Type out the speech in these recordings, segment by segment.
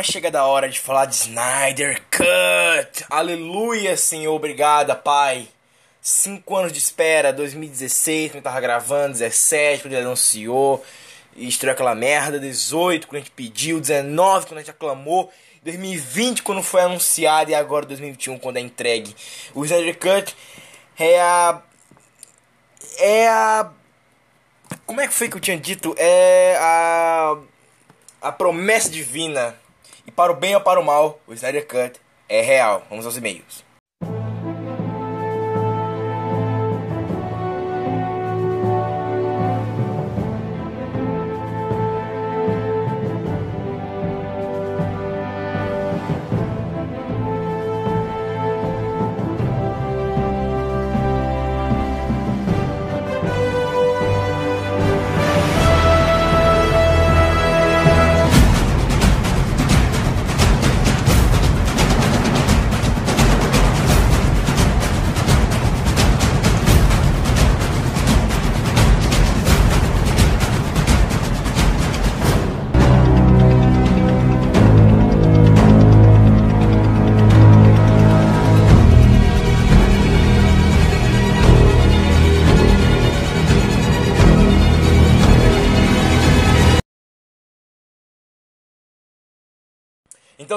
Então é chegada a hora de falar de Snyder Cut. Aleluia, Senhor, obrigada, Pai. Cinco anos de espera, 2016, quando tava gravando, 17, quando ele anunciou, e estreou aquela merda, 18, quando a gente pediu, 19, quando a gente aclamou, 2020, quando foi anunciado, e agora 2021, quando é entregue. O Snyder Cut é a. É a. Como é que foi que eu tinha dito? É a a promessa divina. Para o bem ou para o mal, o Snyder Cut é real. Vamos aos e-mails.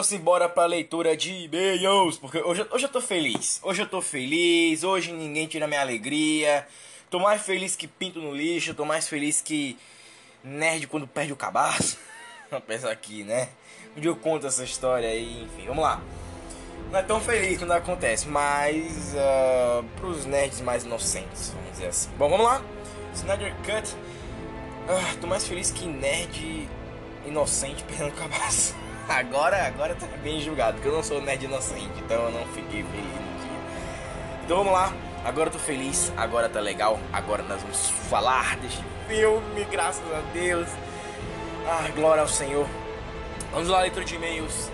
Então simbora pra leitura de e-mails, porque hoje, hoje eu tô feliz. Hoje eu tô feliz, hoje ninguém tira minha alegria. Tô mais feliz que pinto no lixo, tô mais feliz que nerd quando perde o cabaço. Apesar aqui, né? Dia eu conto essa história aí, enfim, vamos lá. Não é tão feliz quando acontece, mas uh, pros nerds mais inocentes, vamos dizer assim. Bom, vamos lá. Snyder Cut. Uh, tô mais feliz que nerd inocente perdendo o cabaço. Agora, agora tá bem julgado, porque eu não sou nerd inocente, então eu não fiquei feliz no dia. Então vamos lá, agora eu tô feliz, agora tá legal, agora nós vamos falar deste filme, graças a Deus. Ah, glória ao Senhor. Vamos lá, leitura de e-mails.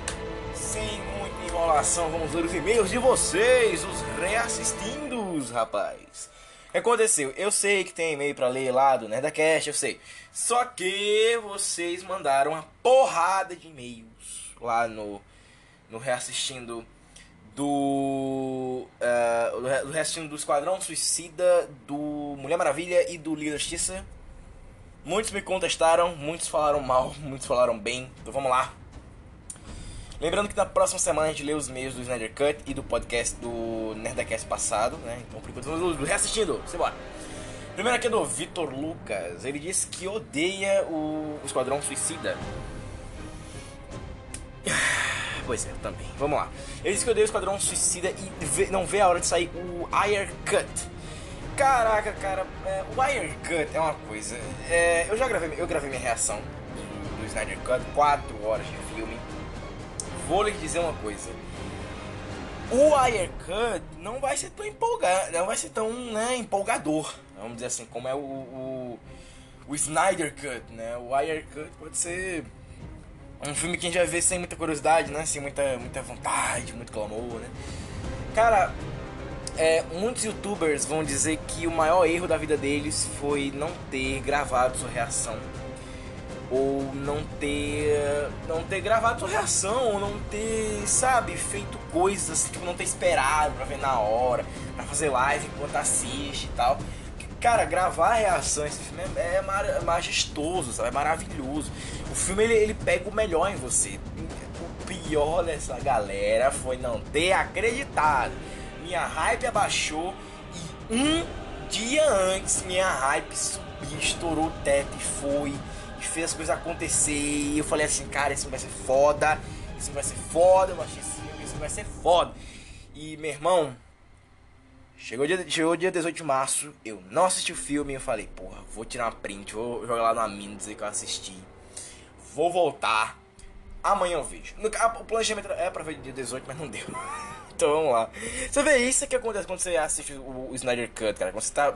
Sem muita enrolação, vamos ler os e-mails de vocês, os reassistindos, rapaz. Aconteceu? Eu sei que tem e-mail pra ler lá do Nerdcast, eu sei. Só que vocês mandaram uma porrada de e-mails lá no, no reassistindo do, uh, do reassistindo do Esquadrão Suicida, do Mulher Maravilha e do Liga Justiça. Muitos me contestaram, muitos falaram mal, muitos falaram bem. Então vamos lá. Lembrando que na próxima semana a gente lê os e-mails do Snyder Cut e do podcast do Nerdcast passado, né? Então por enquanto vamos reassistindo, simbora. Primeiro aqui é do Vitor Lucas. Ele disse que odeia o Esquadrão Suicida. Pois é, também. Vamos lá. Ele disse que odeia o Esquadrão Suicida e vê, não vê a hora de sair o Iron Cut. Caraca, cara, é, o Iron Cut é uma coisa. É, eu já gravei, eu gravei minha reação do, do Snyder Cut, 4 horas de filme. Vou lhe dizer uma coisa. O Iron Cut não vai ser tão empolgado, não vai ser tão né, empolgador, vamos dizer assim, como é o, o, o Snyder Cut, né? O Iron Cut pode ser Um filme que a gente vai ver sem muita curiosidade, né? Sem muita, muita vontade, muito clamor, né? Cara, é, muitos youtubers vão dizer que o maior erro da vida deles foi não ter gravado sua reação. Ou não ter. não ter gravado sua reação, ou não ter, sabe, feito coisas, tipo, não ter esperado pra ver na hora, pra fazer live enquanto assiste e tal. Cara, gravar a reação esse filme é, é majestoso, sabe? É maravilhoso. O filme ele, ele pega o melhor em você. O pior dessa galera foi não ter acreditado. Minha hype abaixou e um dia antes minha hype subiu, estourou o teto e foi. Fez as coisas acontecer. E eu falei assim, cara, filme vai ser foda. Filme vai ser foda, eu achei esse filme vai ser foda. E meu irmão, Chegou dia, chegou dia 18 de março, eu não assisti o filme, eu falei, porra, vou tirar uma print, vou jogar lá na mina, dizer que eu assisti. Vou voltar. Amanhã eu vejo. O planejamento é pra ver dia 18, mas não deu. então vamos lá. Você vê isso que acontece quando você assiste o, o Snyder Cut, cara. Quando você tá.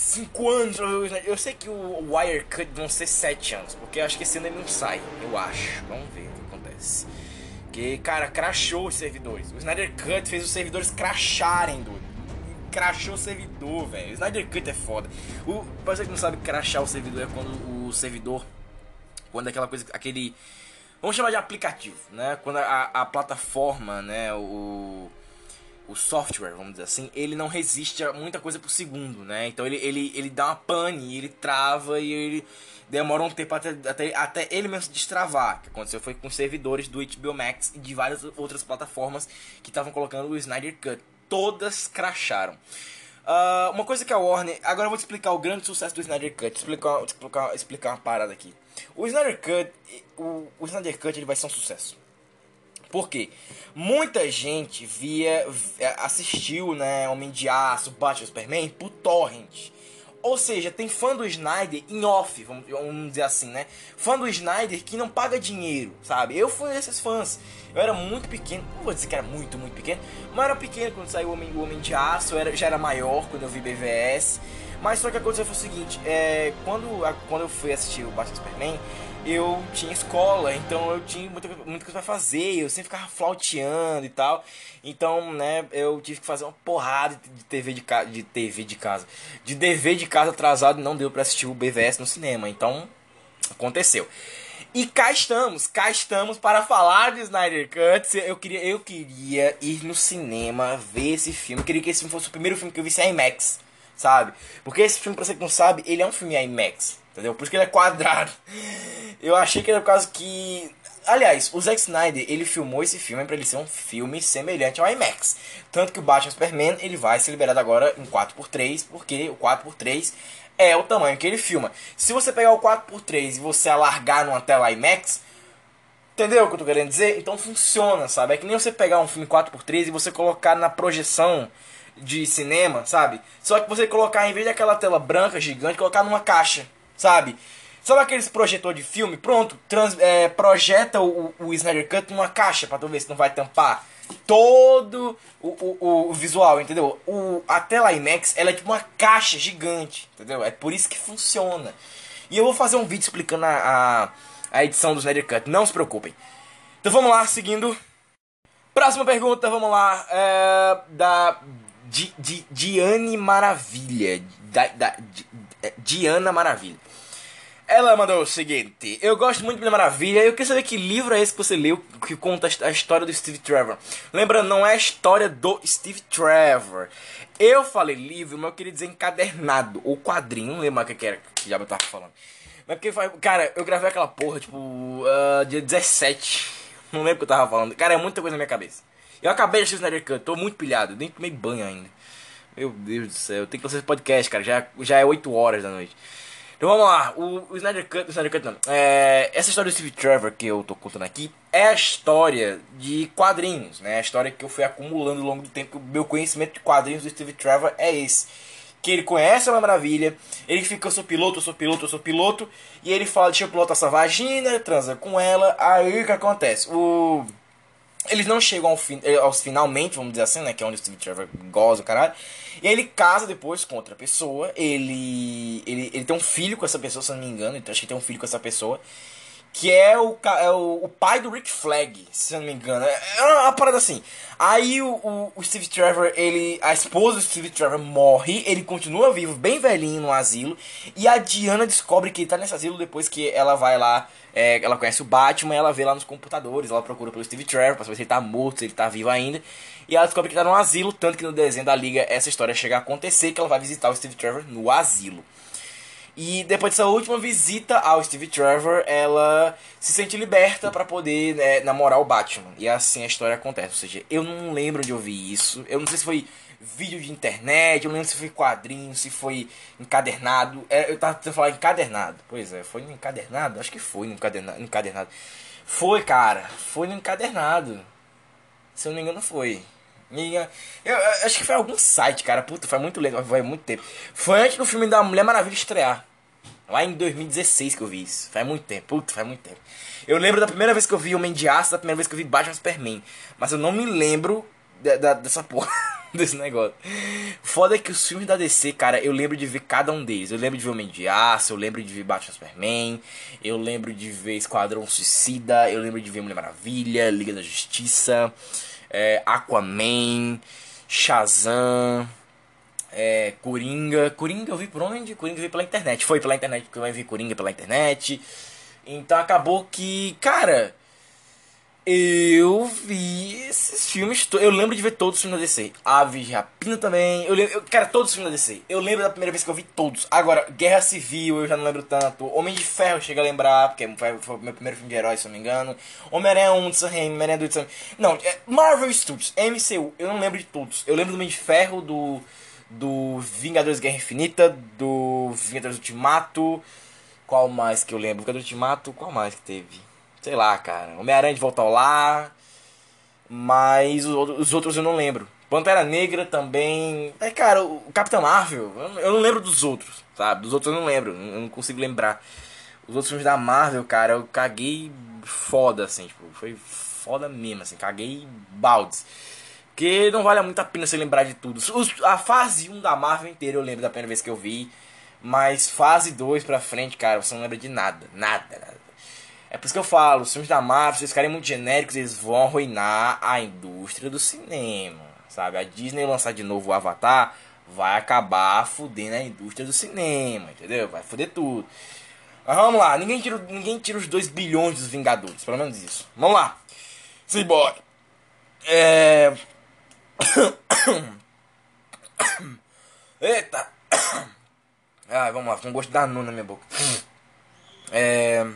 5 anos. Eu sei que o Wire Cut vão ser 7 anos, porque acho que esse ano ele não sai. Eu acho. Vamos ver o que acontece. Que, cara, crashou os servidores. O Snyder Cut fez os servidores crasharem, doido. Crashou o servidor, velho. O Snyder Cut é foda. O, pra você que não sabe, crashar o servidor é quando o servidor. Quando aquela coisa. aquele. Vamos chamar de aplicativo, né? Quando a, a plataforma, né? O, o software, vamos dizer assim, ele não resiste a muita coisa por segundo, né? Então ele, ele, ele dá uma pane, ele trava e ele demora um tempo até, até, até ele mesmo destravar. O que aconteceu foi com servidores do HBO Max e de várias outras plataformas que estavam colocando o Snyder Cut. Todas cracharam. Uh, uma coisa que a Warner. Agora eu vou te explicar o grande sucesso do Snyder Cut. Explicar, explicar, explicar uma parada aqui. O Snyder Cut. O, o Snyder Cut ele vai ser um sucesso. Por quê? Muita gente via. assistiu, né? Homem de Aço, Batman Superman por Torrent. Ou seja, tem fã do Snyder em off, vamos, vamos, dizer assim, né? Fã do Snyder que não paga dinheiro, sabe? Eu fui desses fãs. Eu era muito pequeno, não vou dizer que era muito, muito pequeno, mas era pequeno quando saiu o Homem, o Homem de Aço, era, já era maior quando eu vi BVS. Mas só que aconteceu foi o seguinte, é, quando, quando eu fui assistir o Batman Superman, eu tinha escola, então eu tinha muita, muita coisa pra fazer, eu sempre ficava flauteando e tal. Então, né, eu tive que fazer uma porrada de TV de casa, de TV de casa, de dever de casa atrasado, não deu para assistir o BVS no cinema. Então, aconteceu. E cá estamos, cá estamos para falar de Snyder Cut. Eu queria, eu queria ir no cinema ver esse filme. Eu queria que esse filme fosse o primeiro filme que eu visse em IMAX, sabe? Porque esse filme, pra você que não sabe, ele é um filme IMAX. Entendeu? Por isso que ele é quadrado. Eu achei que era por causa que. Aliás, o Zack Snyder ele filmou esse filme para ele ser um filme semelhante ao IMAX. Tanto que o Batman Superman ele vai ser liberado agora em 4x3, porque o 4x3 é o tamanho que ele filma. Se você pegar o 4x3 e você alargar numa tela IMAX, entendeu o que eu tô querendo dizer? Então funciona, sabe? É que nem você pegar um filme 4x3 e você colocar na projeção de cinema, sabe? Só que você colocar, em vez daquela tela branca gigante, colocar numa caixa sabe? Sabe aqueles projetor de filme? Pronto, trans, é, projeta o, o Snyder Cut numa caixa pra tu ver se não vai tampar todo o, o, o visual, entendeu? O, a tela IMAX ela é tipo uma caixa gigante, entendeu? É por isso que funciona. E eu vou fazer um vídeo explicando a, a, a edição do Snyder Cut, não se preocupem. Então vamos lá, seguindo. Próxima pergunta, vamos lá. É, da Diane Maravilha. Da, da, é, Diana Maravilha. Ela mandou o seguinte: Eu gosto muito de Maravilha. Eu queria saber que livro é esse que você leu que conta a história do Steve Trevor. Lembrando, não é a história do Steve Trevor. Eu falei livro, mas eu queria dizer encadernado ou quadrinho. Não lembro mais o que era que já eu tava falando. Mas porque, cara, eu gravei aquela porra, tipo, uh, dia 17. Não lembro o que eu tava falando. Cara, é muita coisa na minha cabeça. Eu acabei de assistir o Snyder Cut, tô muito pilhado, nem tomei banho ainda. Meu Deus do céu, eu tenho que fazer esse podcast, cara. Já, já é 8 horas da noite. Então vamos lá, o, o Snyder Cut, o Snyder Cut não. É, essa história do Steve Trevor que eu tô contando aqui é a história de quadrinhos, né? A história que eu fui acumulando ao longo do tempo. Meu conhecimento de quadrinhos do Steve Trevor é esse. Que ele conhece uma maravilha, ele fica, eu sou piloto, eu sou piloto, eu sou piloto, e ele fala, deixa eu pilotar essa vagina, transa com ela, aí o que acontece? O eles não chegam ao fin eh, aos finalmente, vamos dizer assim, né? Que é onde o Steve Trevor goza o caralho. E ele casa depois com outra pessoa. Ele, ele, ele tem um filho com essa pessoa, se não me engano. Então acho que tem um filho com essa pessoa. Que é o, é o, o, pai do Rick Flag, se eu não me engano. É, é uma parada assim. Aí o, o, o, Steve Trevor, ele. A esposa do Steve Trevor morre, ele continua vivo, bem velhinho no asilo. E a Diana descobre que ele tá nesse asilo depois que ela vai lá. É, ela conhece o Batman, ela vê lá nos computadores, ela procura pelo Steve Trevor pra saber se ele tá morto, se ele tá vivo ainda. E ela descobre que tá no asilo, tanto que no desenho da Liga essa história chega a acontecer, que ela vai visitar o Steve Trevor no asilo. E depois dessa última visita ao Steve Trevor, ela se sente liberta para poder né, namorar o Batman. E assim a história acontece. Ou seja, eu não lembro de ouvir isso. Eu não sei se foi vídeo de internet, eu não lembro se foi quadrinho, se foi encadernado. É, eu tava tentando falar encadernado. Pois é, foi no encadernado? Acho que foi no encadernado. encadernado. Foi, cara. Foi no encadernado. Se eu não me engano, foi. Eu, eu, acho que foi algum site, cara. Puta, foi muito legal, foi muito tempo. Foi antes do filme da Mulher Maravilha estrear. Lá em 2016 que eu vi isso. Faz muito tempo, puta, faz muito tempo. Eu lembro da primeira vez que eu vi Homem de Aço, da primeira vez que eu vi Batman Superman. Mas eu não me lembro de, de, dessa porra, desse negócio. Foda é que os filmes da DC, cara, eu lembro de ver cada um deles. Eu lembro de ver Homem de Aço, eu lembro de ver Batman Superman, eu lembro de ver Esquadrão Suicida, eu lembro de ver Mulher Maravilha, Liga da Justiça é, Aquaman, Shazam, é, Coringa. Coringa eu vi por onde? Coringa eu vi pela internet. Foi pela internet porque eu vi Coringa pela internet. Então acabou que, cara, eu vi esses filmes. Eu lembro de ver todos os filmes da DC. Aves de Rapina também. Eu lembro, eu, cara, todos os filmes da DC. Eu lembro da primeira vez que eu vi todos. Agora, Guerra Civil, eu já não lembro tanto. Homem de Ferro, chega a lembrar, porque foi, o meu primeiro filme de herói, se eu não me engano. Homem-Aranha 1 de Homem-Aranha 2 de Não, é Marvel Studios, MCU. Eu não lembro de todos. Eu lembro do Homem de Ferro, do. Do Vingadores Guerra Infinita, do Vingadores Ultimato. Qual mais que eu lembro? Vingadores Ultimato, qual mais que teve? Sei lá, cara. Homem-Aranha de volta ao lar. Mas os outros eu não lembro. Pantera Negra também. É, cara, o Capitão Marvel, eu não lembro dos outros, sabe? Dos outros eu não lembro, eu não consigo lembrar. Os outros filmes da Marvel, cara, eu caguei foda, assim, tipo, foi foda mesmo, assim, caguei baldes. Porque não vale muito a pena você lembrar de tudo. Os, a fase 1 da Marvel inteira eu lembro da primeira vez que eu vi. Mas fase 2 pra frente, cara, você não lembra de nada. Nada, nada. É por isso que eu falo, os filmes da Marvel, se eles ficarem muito genéricos, eles vão arruinar a indústria do cinema, sabe? A Disney lançar de novo o Avatar vai acabar fudendo a indústria do cinema, entendeu? Vai fuder tudo. Mas vamos lá, ninguém tira, ninguém tira os 2 bilhões dos Vingadores, pelo menos isso. Vamos lá. Simbora. É... Eita. Ai, vamos lá, com gosto da nona na minha boca. É...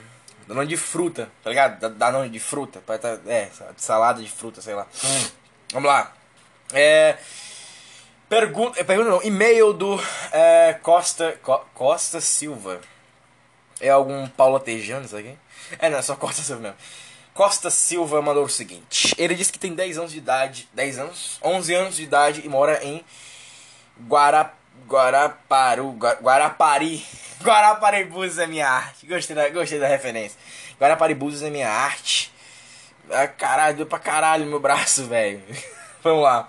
Danone de fruta, tá ligado? Danone de fruta. Tá, é, salada de fruta, sei lá. Vamos lá. É. Pergunta. É, pergunta não. E-mail do é, Costa. Co, Costa Silva. É algum Paulo Tejano isso aqui? É, não, é só Costa Silva mesmo. Costa Silva mandou o seguinte: Ele disse que tem 10 anos de idade. 10 anos? 11 anos de idade e mora em Guarapari. Guaraparu, Guarapari. Guaraparibus é minha arte. Gostei da, gostei da referência. Guaraparibus é minha arte. Ah, caralho, deu pra caralho meu braço, velho. Vamos lá.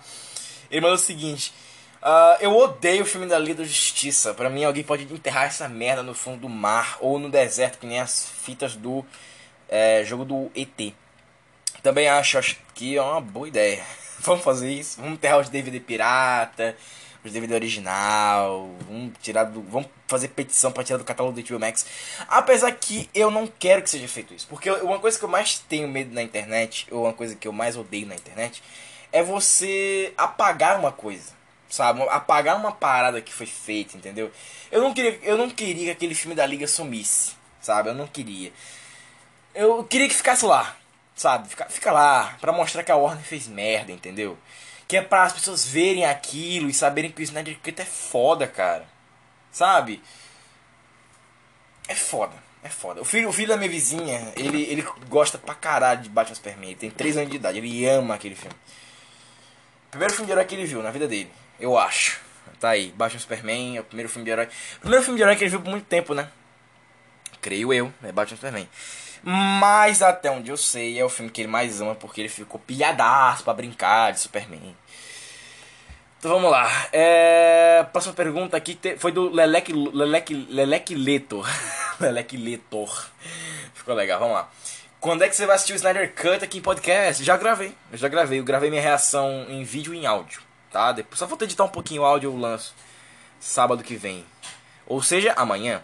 Ele mandou o seguinte. Uh, eu odeio o filme da Liga da Justiça. Pra mim, alguém pode enterrar essa merda no fundo do mar ou no deserto, que nem as fitas do é, jogo do ET. Também acho, acho que é uma boa ideia. Vamos fazer isso. Vamos enterrar os DVD pirata os DVD original, vamos tirar do, vamos fazer petição para tirar do catálogo do HBO Max. Apesar que eu não quero que seja feito isso, porque uma coisa que eu mais tenho medo na internet, ou uma coisa que eu mais odeio na internet, é você apagar uma coisa, sabe? Apagar uma parada que foi feita, entendeu? Eu não queria, eu não queria que aquele filme da Liga sumisse, sabe? Eu não queria. Eu queria que ficasse lá, sabe? Fica, fica lá, pra mostrar que a Warner fez merda, entendeu? Que é para as pessoas verem aquilo e saberem que o Snyder Cut é foda, cara. Sabe? É foda. É foda. O filho, o filho da minha vizinha, ele, ele gosta pra caralho de Batman Superman. Ele tem 3 anos de idade. Ele ama aquele filme. Primeiro filme de herói que ele viu na vida dele. Eu acho. Tá aí. Batman Superman é o primeiro filme de herói. Primeiro filme de herói que ele viu por muito tempo, né? Creio eu. É Batman Superman. Mas até onde eu sei, é o filme que ele mais ama porque ele ficou pilhadaço pra brincar de Superman. Então vamos lá. É... Próxima pergunta aqui foi do Lelec, Lelec, Lelec Letor. Lelec Letor. Ficou legal, vamos lá. Quando é que você vai assistir o Snyder Cut aqui em podcast? Já gravei, eu já gravei. Eu gravei minha reação em vídeo e em áudio, tá? Depois, só vou editar um pouquinho o áudio eu lanço sábado que vem. Ou seja, amanhã.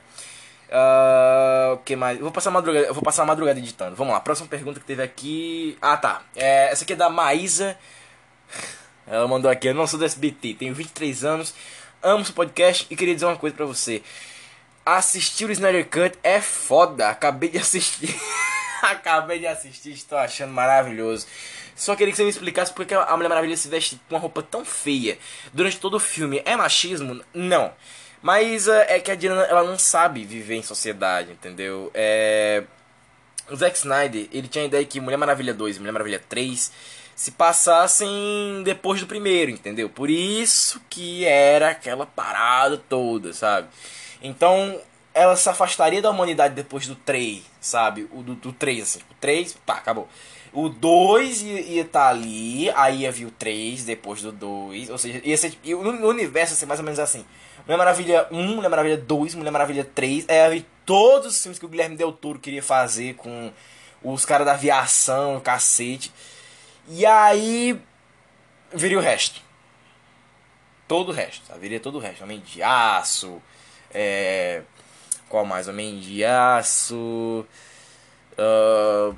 Uh, que mais? Eu vou passar a madrugada, eu vou passar a madrugada editando. Vamos lá, próxima pergunta que teve aqui. Ah, tá. É, essa aqui é da Maísa. Ela mandou aqui, eu não sou do SBT, tenho 23 anos, amo seu podcast e queria dizer uma coisa pra você. Assistir o Snyder Cut é foda. Acabei de assistir. Acabei de assistir, estou achando maravilhoso. Só queria que você me explicasse porque a Mulher Maravilha se veste com uma roupa tão feia durante todo o filme. É machismo? Não. Mas uh, é que a Diana ela não sabe viver em sociedade, entendeu? É... O Zack Snyder, ele tinha a ideia que Mulher Maravilha 2 e Mulher Maravilha 3 se passassem depois do primeiro, entendeu? Por isso que era aquela parada toda, sabe? Então, ela se afastaria da humanidade depois do 3, sabe? O do, do 3, assim. O 3, pá, acabou. O 2 ia estar tá ali, aí ia vir o 3 depois do 2. Ou seja, ia ser, e o universo ia ser mais ou menos assim. Mulher Maravilha 1, Mulher Maravilha 2, Mulher Maravilha 3. Aí ia vir todos os filmes que o Guilherme Del Toro queria fazer com os caras da aviação, o cacete. E aí viria o resto. Todo o resto, sabe? Viria todo o resto. Homem de Aço, é... Qual mais? Homem de Aço. Uh,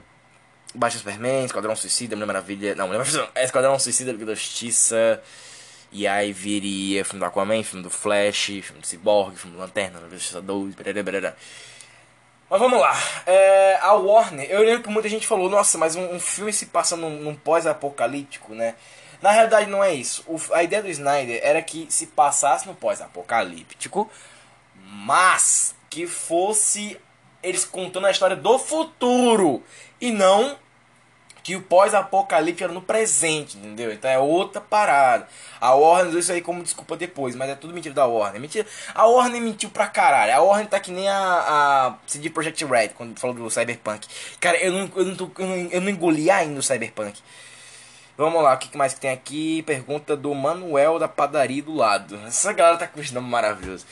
Baixa Superman, Esquadrão Suicida, Mulher Maravilha. Não, Mulher Maravilha. É Esquadrão Suicida, Liga da Justiça. E aí viria filme do Aquaman, filme do Flash, filme do Cyborg, filme do Lanterna, Liga da Justiça 2, blá, blá, blá. Mas vamos lá. É, a Warner, eu lembro que muita gente falou, nossa, mas um, um filme se passa num, num pós-apocalíptico, né? Na realidade não é isso. O, a ideia do Snyder era que se passasse no pós-apocalíptico, mas que fosse eles contando a história do futuro e não que o pós-apocalipse era no presente, entendeu? Então é outra parada. A Warner usou isso aí como desculpa depois, mas é tudo mentira da Warner. Mentira. A Warner mentiu pra caralho. A Warner tá que nem a, a CD Projekt Red quando falou do Cyberpunk. Cara, eu não, eu não, tô, eu não, eu não engoli ainda o Cyberpunk. Vamos lá, o que mais que tem aqui? Pergunta do Manuel da padaria do lado. Essa galera tá com esse nome maravilhoso.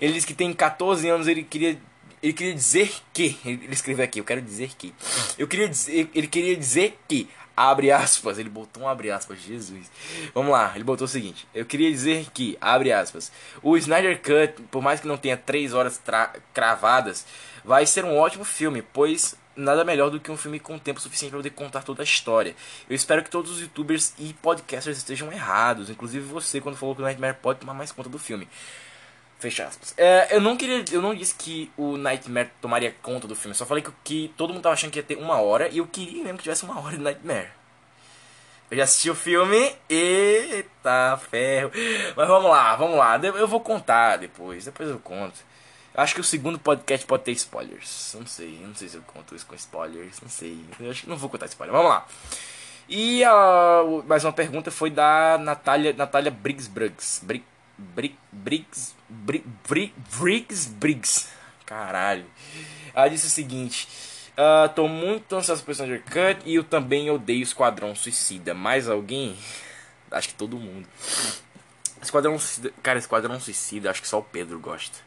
Ele disse que tem 14 anos, ele queria ele queria dizer que, ele escreveu aqui, eu quero dizer que. Eu queria dizer, ele queria dizer que, abre aspas, ele botou um abre aspas, Jesus. Vamos lá, ele botou o seguinte: Eu queria dizer que, abre aspas, o Snyder Cut, por mais que não tenha três horas cravadas, vai ser um ótimo filme, pois nada melhor do que um filme com tempo suficiente para poder contar toda a história. Eu espero que todos os youtubers e podcasters estejam errados, inclusive você quando falou que o Nightmare pode tomar mais conta do filme. Fecha aspas. É, eu não queria. Eu não disse que o Nightmare tomaria conta do filme. Só falei que, que todo mundo tava achando que ia ter uma hora. E eu queria mesmo que tivesse uma hora de Nightmare. Eu já assisti o filme. Eita ferro. Mas vamos lá, vamos lá. Eu vou contar depois. Depois eu conto. Eu acho que o segundo podcast pode ter spoilers. Não sei. Não sei se eu conto isso com spoilers. Não sei. Eu acho que não vou contar spoiler. Vamos lá. E uh, mais uma pergunta foi da Natália, Natália Briggs Briggs. Briggs. Briggs, Briggs, Briggs, Briggs, caralho. Ela disse o seguinte: uh, Tô muito ansioso por Stranger Cut e eu também odeio Esquadrão Suicida. Mais alguém? Acho que todo mundo. Esquadrão Suicida, cara, Esquadrão Suicida, acho que só o Pedro gosta.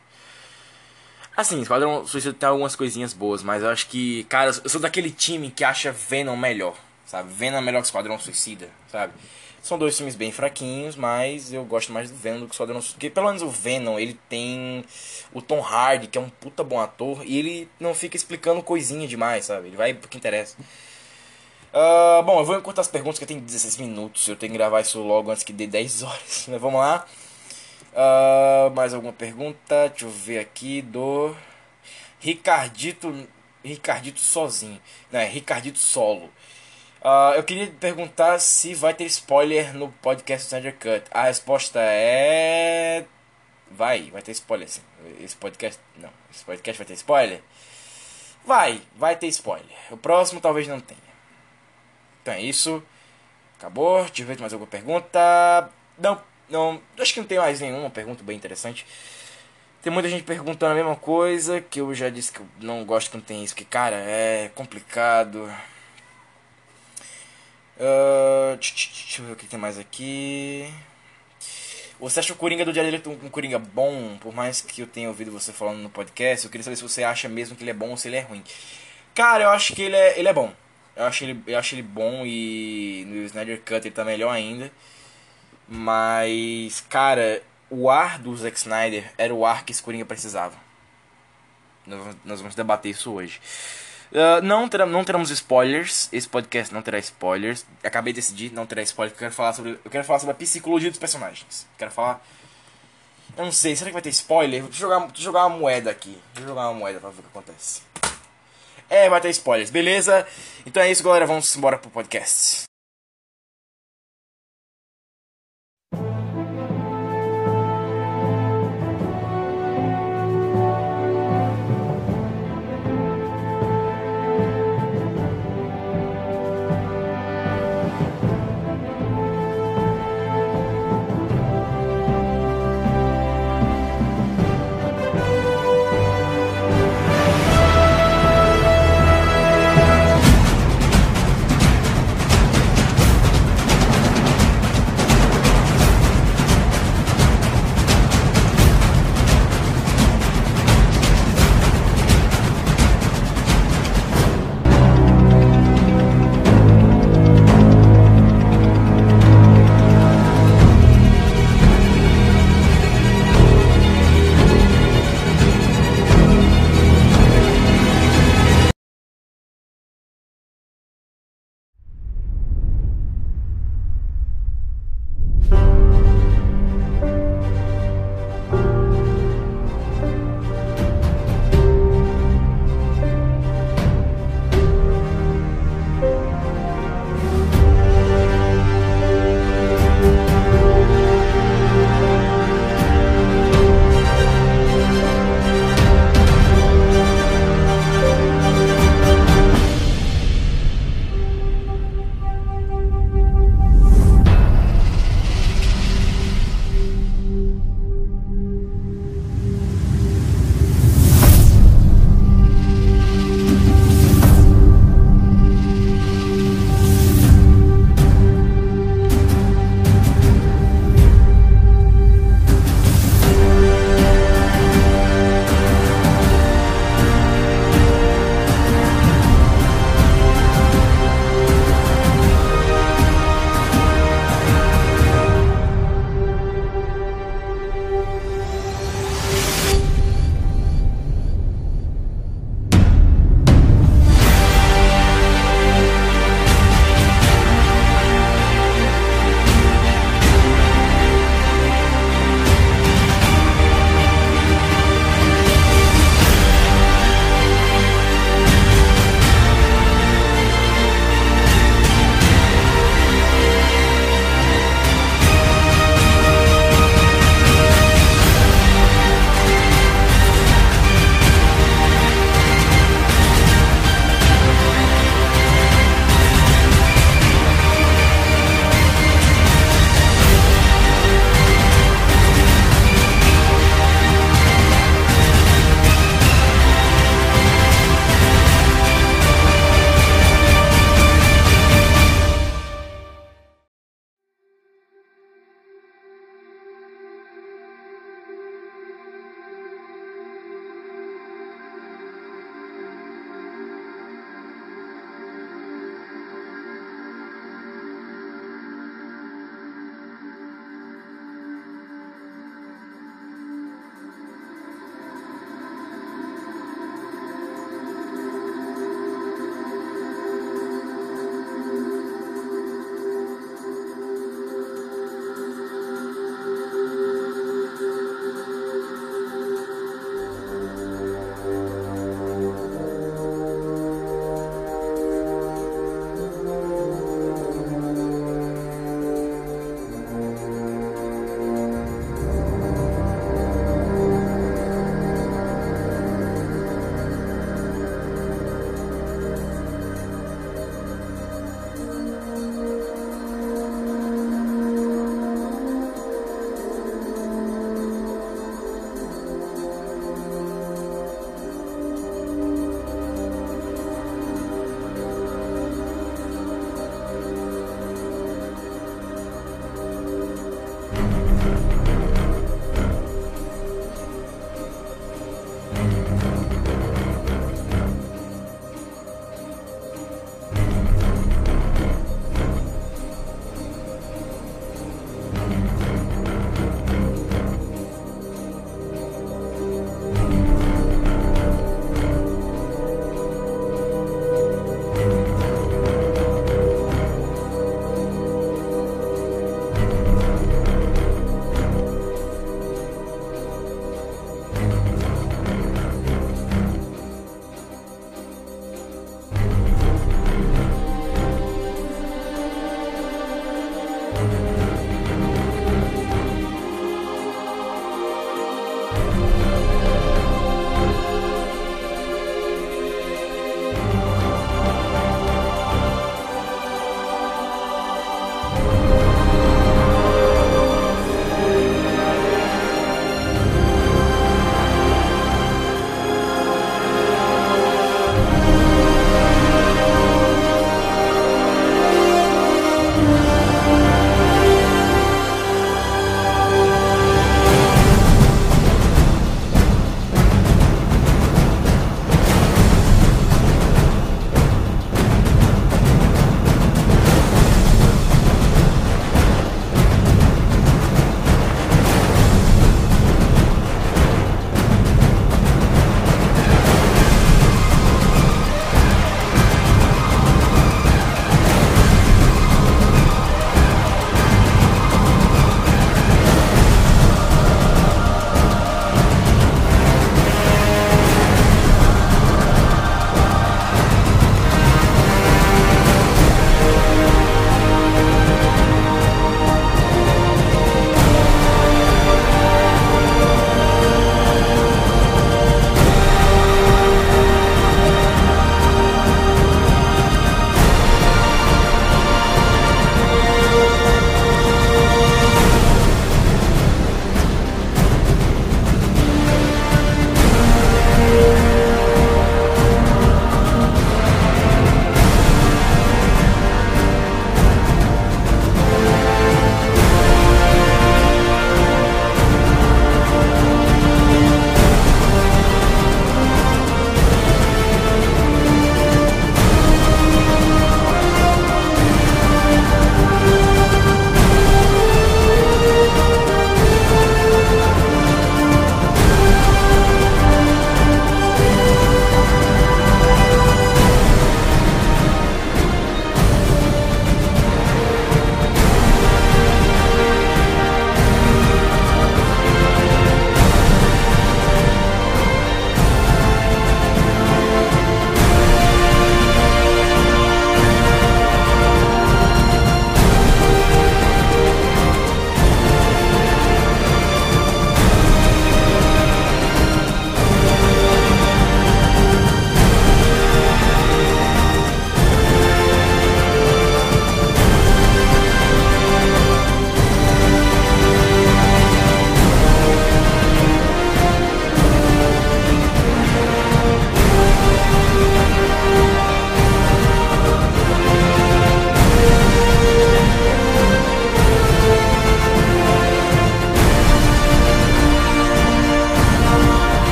Assim, Esquadrão Suicida tem algumas coisinhas boas, mas eu acho que, cara, eu sou daquele time que acha Venom melhor, sabe? Venom é melhor que Esquadrão Suicida, sabe? São dois filmes bem fraquinhos, mas eu gosto mais do Venom do que o Esquadrão Suicida. Porque pelo menos o Venom, ele tem o Tom Hardy, que é um puta bom ator, e ele não fica explicando coisinha demais, sabe? Ele vai pro que interessa. Uh, bom, eu vou encurtar as perguntas que tenho 16 minutos. Eu tenho que gravar isso logo antes que dê 10 horas. Mas vamos lá. Uh, mais alguma pergunta? Deixa eu ver aqui do Ricardito. Ricardito sozinho. Não, é Ricardito solo. Uh, eu queria perguntar se vai ter spoiler no podcast Thunder Cut. A resposta é. Vai, vai ter spoiler sim. Esse podcast. Não, esse podcast vai ter spoiler? Vai, vai ter spoiler. O próximo talvez não tenha. Então é isso. Acabou. Deixa eu ver mais alguma pergunta. Não, não. Acho que não tem mais nenhuma pergunta bem interessante. Tem muita gente perguntando a mesma coisa. Que eu já disse que eu não gosto quando tem isso. Que, cara, é complicado. Uh, deixa eu ver o que tem mais aqui. Você acha o Coringa do Jared Leto um Coringa bom? Por mais que eu tenha ouvido você falando no podcast, eu queria saber se você acha mesmo que ele é bom ou se ele é ruim. Cara, eu acho que ele é, ele é bom. Eu acho ele, eu acho ele bom e no Snyder Cut ele tá melhor ainda. Mas, cara, o ar do Zack Snyder era o ar que esse Coringa precisava. Nós, nós vamos debater isso hoje. Uh, não, terá, não teremos spoilers. Esse podcast não terá spoilers. Acabei de decidir, não terá spoilers. Eu quero falar sobre, eu quero falar sobre a psicologia dos personagens. Quero falar. Eu não sei, será que vai ter spoiler? Vou jogar, vou jogar uma moeda aqui. Vou jogar uma moeda pra ver o que acontece. É, vai ter spoilers, beleza? Então é isso, galera. Vamos embora pro podcast.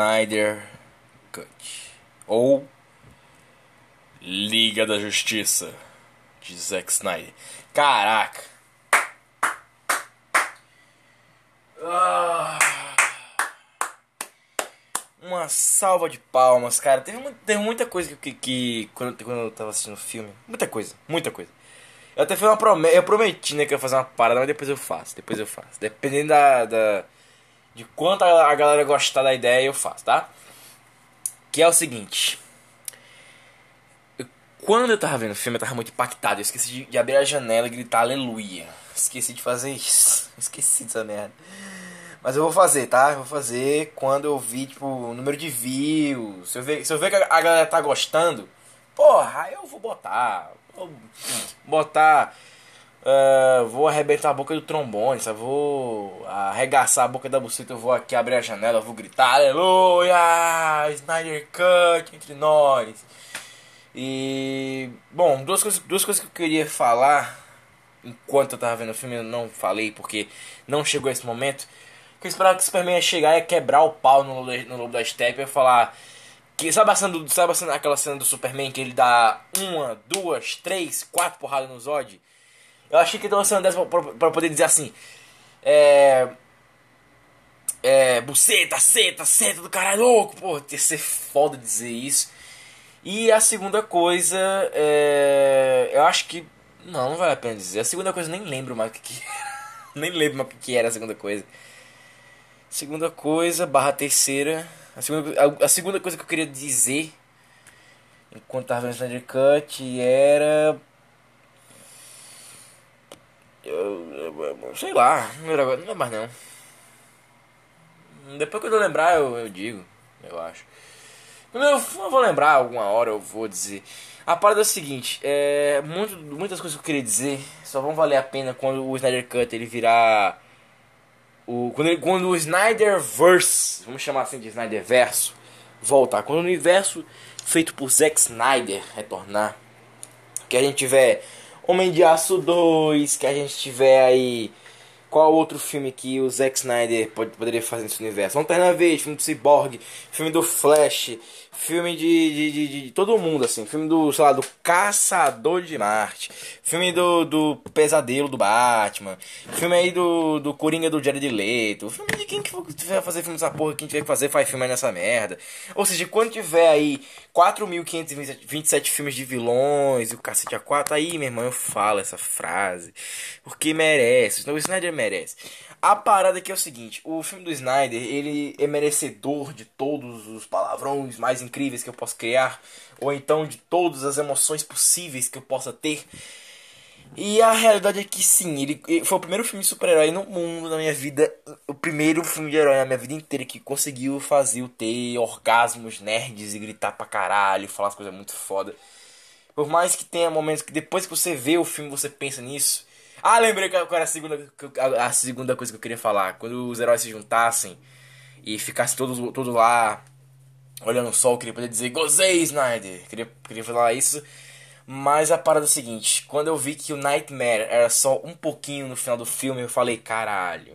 Snyder Cut. Ou Liga da Justiça de Zack Snyder. Caraca! Ah. Uma salva de palmas, cara. Teve, teve muita coisa que, que quando, quando eu tava assistindo o filme. Muita coisa, muita coisa. Eu até fiz uma promessa. Eu prometi, né, que eu ia fazer uma parada, mas depois eu faço. Depois eu faço. Dependendo da. da de quanto a, galera gostar da ideia, eu faço, tá? Que é o seguinte. Quando eu tava vendo o filme, eu tava muito impactado. Eu esqueci de, de abrir a janela e gritar aleluia. Esqueci de fazer isso. Esqueci dessa merda. Mas eu vou fazer, tá? Eu vou fazer quando eu vi, tipo, o número de views. Se eu ver, se eu ver que a galera tá gostando, porra, eu vou botar. Vou botar. Uh, vou arrebentar a boca do trombone, sabe? Vou arregaçar a boca da buceta, eu vou aqui abrir a janela, vou gritar Aleluia! Snyder Cut entre nós. E. Bom, duas coisas, duas coisas que eu queria falar enquanto eu tava vendo o filme, eu não falei porque não chegou esse momento. Que eu esperava que o Superman ia chegar e quebrar o pau no, no Lobo da Steppe e falar. Que, sabe, a cena sabe a cena, aquela cena do Superman que ele dá uma, duas, três, quatro porradas no Zod? Eu achei que ele uma cena dessa pra poder dizer assim. É. É. Buceta, seta, seta do caralho louco, pô, ia ser foda dizer isso. E a segunda coisa, é, eu acho que. Não, não vale a pena dizer. A segunda coisa eu nem lembro mais o que, que nem lembro mais o que era a segunda coisa. Segunda coisa, barra terceira. A segunda, a, a segunda coisa que eu queria dizer enquanto tava vendo Snyder Cut era. Eu, eu, sei lá, não lembro, mais não. Depois que eu lembrar eu, eu digo, eu acho. Eu vou lembrar alguma hora, eu vou dizer. A parada é o seguinte, é, muito, muitas coisas que eu queria dizer só vão valer a pena quando o Snyder Cut ele virar o, quando, ele, quando o Snyderverse, vamos chamar assim de Snyder Verso, voltar. Quando o universo feito por Zack Snyder retornar. Que a gente tiver Homem de Aço 2, que a gente tiver aí qual outro filme que o Zack Snyder pode, poderia fazer nesse universo? Lanterna Verde, filme do Cyborg, filme do Flash, filme de, de, de, de, todo mundo, assim. Filme do, sei lá, do Caçador de Marte. Filme do, do Pesadelo do Batman. Filme aí do, do Coringa do Jared Leto. Filme de quem que tiver fazer filme dessa porra, quem tiver que fazer, faz filme aí nessa merda. Ou seja, quando tiver aí 4.527 filmes de vilões e o cacete a 4, aí, meu irmão, eu falo essa frase. Porque merece. Então o Snyder merece. A parada aqui é o seguinte, o filme do Snyder, ele é merecedor de todos os palavrões mais incríveis que eu posso criar, ou então de todas as emoções possíveis que eu possa ter. E a realidade é que sim, ele foi o primeiro filme de super-herói no mundo na minha vida, o primeiro filme de herói na minha vida inteira que conseguiu fazer eu ter orgasmos nerds e gritar pra caralho, falar as coisas muito foda. Por mais que tenha momentos que depois que você vê o filme você pensa nisso, ah, lembrei qual era a segunda, a segunda coisa que eu queria falar. Quando os heróis se juntassem e ficassem todos, todos lá olhando o sol, eu queria poder dizer Gozei, Snyder! Queria, queria falar isso. Mas a parada é a seguinte: quando eu vi que o Nightmare era só um pouquinho no final do filme, eu falei, caralho.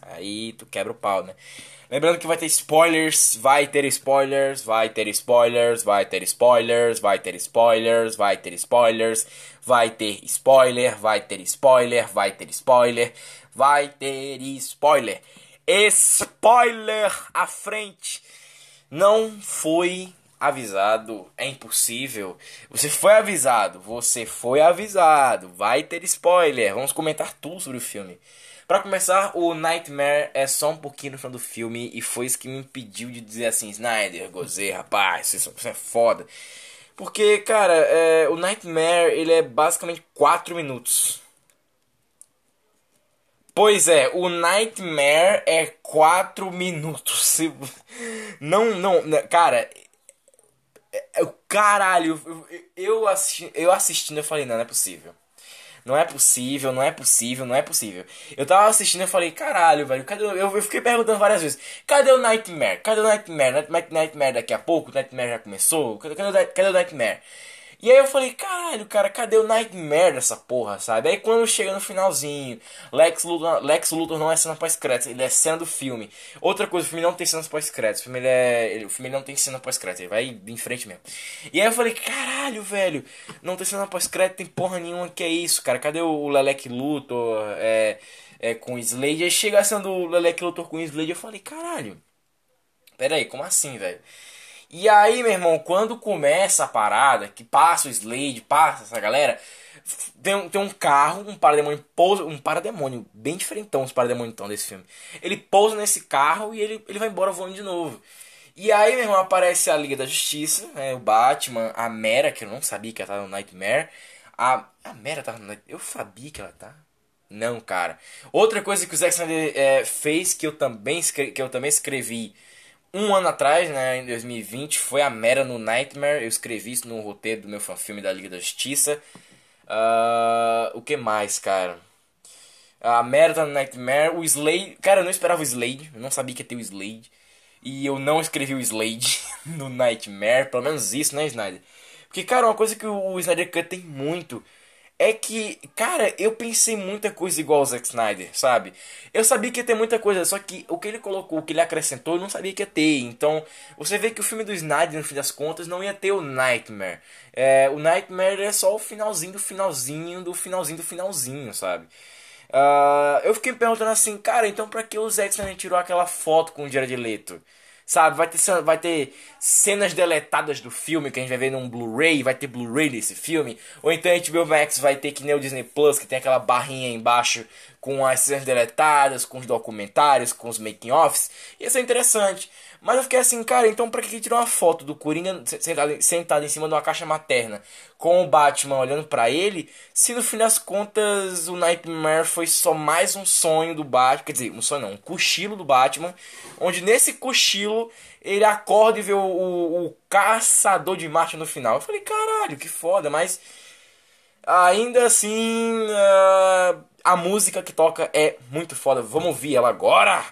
Aí tu quebra o pau, né? Lembrando que vai ter spoilers, vai ter spoilers, vai ter spoilers, vai ter spoilers, vai ter spoilers, vai ter spoilers, vai ter spoiler, vai ter spoiler, vai ter spoiler, vai ter spoiler. Spoiler à frente. Não foi avisado, é impossível. Você foi avisado, você foi avisado, vai ter spoiler. Vamos comentar tudo sobre o filme. Para começar, o Nightmare é só um pouquinho no final do filme e foi isso que me impediu de dizer assim, Snyder, gozei, rapaz, isso, é foda. Porque, cara, é, o Nightmare ele é basicamente 4 minutos. Pois é, o Nightmare é 4 minutos. Não, não, cara, é, é, caralho, eu, eu, assisti, eu assistindo eu falei, não, não é possível. Não é possível, não é possível, não é possível. Eu tava assistindo e falei, caralho, velho, cadê. Eu, eu fiquei perguntando várias vezes, cadê o Nightmare? Cadê o Nightmare? Nightmare, Nightmare daqui a pouco? O Nightmare já começou? Cadê, cadê, cadê o Nightmare? E aí eu falei, caralho, cara, cadê o Nightmare dessa porra, sabe? Aí quando chega no finalzinho, Lex Luthor, Lex Luthor não é cena pós-crédito, ele é cena do filme. Outra coisa, o filme não tem cenas pós-créditos, o filme é, o filme não tem cena pós-crédito, ele vai em frente mesmo. E aí eu falei, caralho, velho, não tem cena pós-crédito, tem porra nenhuma, que é isso, cara? Cadê o Lelec Luthor, é, é, com o Slade? Aí chega a cena do Lelec Luthor com o Slade, eu falei, caralho, pera aí, como assim, velho? E aí, meu irmão, quando começa a parada, que passa o Slade, passa essa galera, tem, um, tem um carro, um parademônio pousa, um parademônio, bem diferentão os parademônios então desse filme. Ele pousa nesse carro e ele, ele vai embora voando de novo. E aí, meu irmão, aparece a Liga da Justiça, né, o Batman, a Mera, que eu não sabia que ela tava no Nightmare. A, a Mera tava no Nightmare, eu sabia que ela tá. Não, cara. Outra coisa que o Zack Snyder é, fez, que eu, também, que eu também escrevi um ano atrás, né, em 2020, foi a Mera no Nightmare. Eu escrevi isso no roteiro do meu filme da Liga da Justiça. Uh, o que mais, cara? A Mera tá no Nightmare. O Slade. Cara, eu não esperava o Slade. Eu não sabia que ia ter o Slade. E eu não escrevi o Slade no Nightmare. Pelo menos isso, né, Snyder? Porque, cara, uma coisa que o Snyder Cut tem muito é que, cara, eu pensei muita coisa igual o Zack Snyder, sabe? Eu sabia que ia ter muita coisa, só que o que ele colocou, o que ele acrescentou, eu não sabia que ia ter. Então, você vê que o filme do Snyder, no fim das contas, não ia ter o Nightmare. É, o Nightmare é só o finalzinho do finalzinho do finalzinho do finalzinho, sabe? Uh, eu fiquei perguntando assim, cara, então pra que o Zack Snyder tirou aquela foto com o Jared Leto? Sabe, vai ter, vai ter cenas deletadas do filme que a gente vai ver num Blu-ray, vai ter Blu-ray desse filme. Ou então a HBO Max vai ter que nem o Disney Plus, que tem aquela barrinha embaixo com as cenas deletadas, com os documentários, com os making-offs. Isso é interessante. Mas eu fiquei assim, cara, então pra que tirou uma foto do Coringa sentado, sentado em cima de uma caixa materna com o Batman olhando para ele, se no fim das contas o Nightmare foi só mais um sonho do Batman, quer dizer, um sonho não, um cochilo do Batman, onde nesse cochilo ele acorda e vê o, o, o caçador de Marte no final. Eu falei, caralho, que foda, mas ainda assim uh, a música que toca é muito foda. Vamos ouvir ela agora!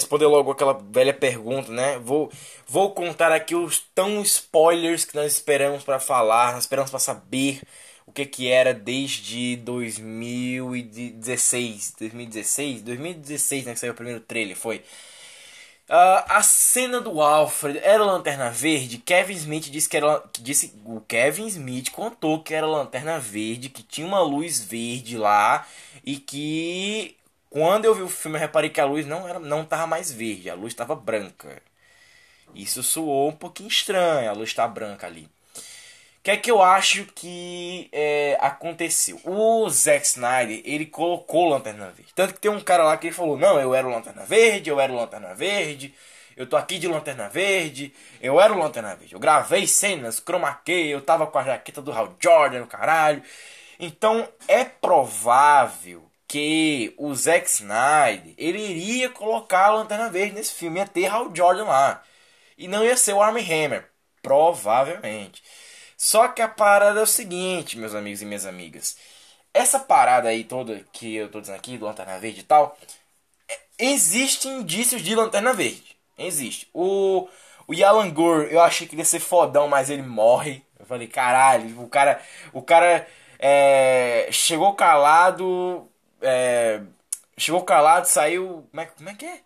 Responder logo aquela velha pergunta, né? Vou, vou contar aqui os tão spoilers que nós esperamos para falar, nós esperamos para saber o que que era desde 2016, 2016, 2016, né, que saiu o primeiro trailer, foi. Uh, a cena do Alfred era Lanterna Verde. Kevin Smith disse que era. Que disse, o Kevin Smith contou que era Lanterna Verde, que tinha uma luz verde lá e que quando eu vi o filme eu reparei que a luz não era, não tava mais verde, a luz estava branca. Isso soou um pouquinho estranho, a luz está branca ali. O que é que eu acho que é, aconteceu? O Zack Snyder, ele colocou Lanterna Verde. Tanto que tem um cara lá que ele falou, não, eu era o Lanterna Verde, eu era o Lanterna Verde, eu tô aqui de Lanterna Verde, eu era o Lanterna Verde. Eu gravei cenas, cromaquei, eu tava com a jaqueta do Hal Jordan, caralho. Então, é provável que o Zack Snyder, ele iria colocar a Lanterna Verde nesse filme, ia ter Hal Jordan lá. E não ia ser o Armie Hammer, provavelmente. Só que a parada é o seguinte, meus amigos e minhas amigas. Essa parada aí toda que eu tô dizendo aqui, do Lanterna Verde e tal, é, existem indícios de Lanterna Verde. Existe. O, o Yalan Gore, eu achei que ia ser fodão, mas ele morre. Eu falei, caralho, o cara. O cara é, chegou calado. É, chegou calado, saiu. Como é, como é que é?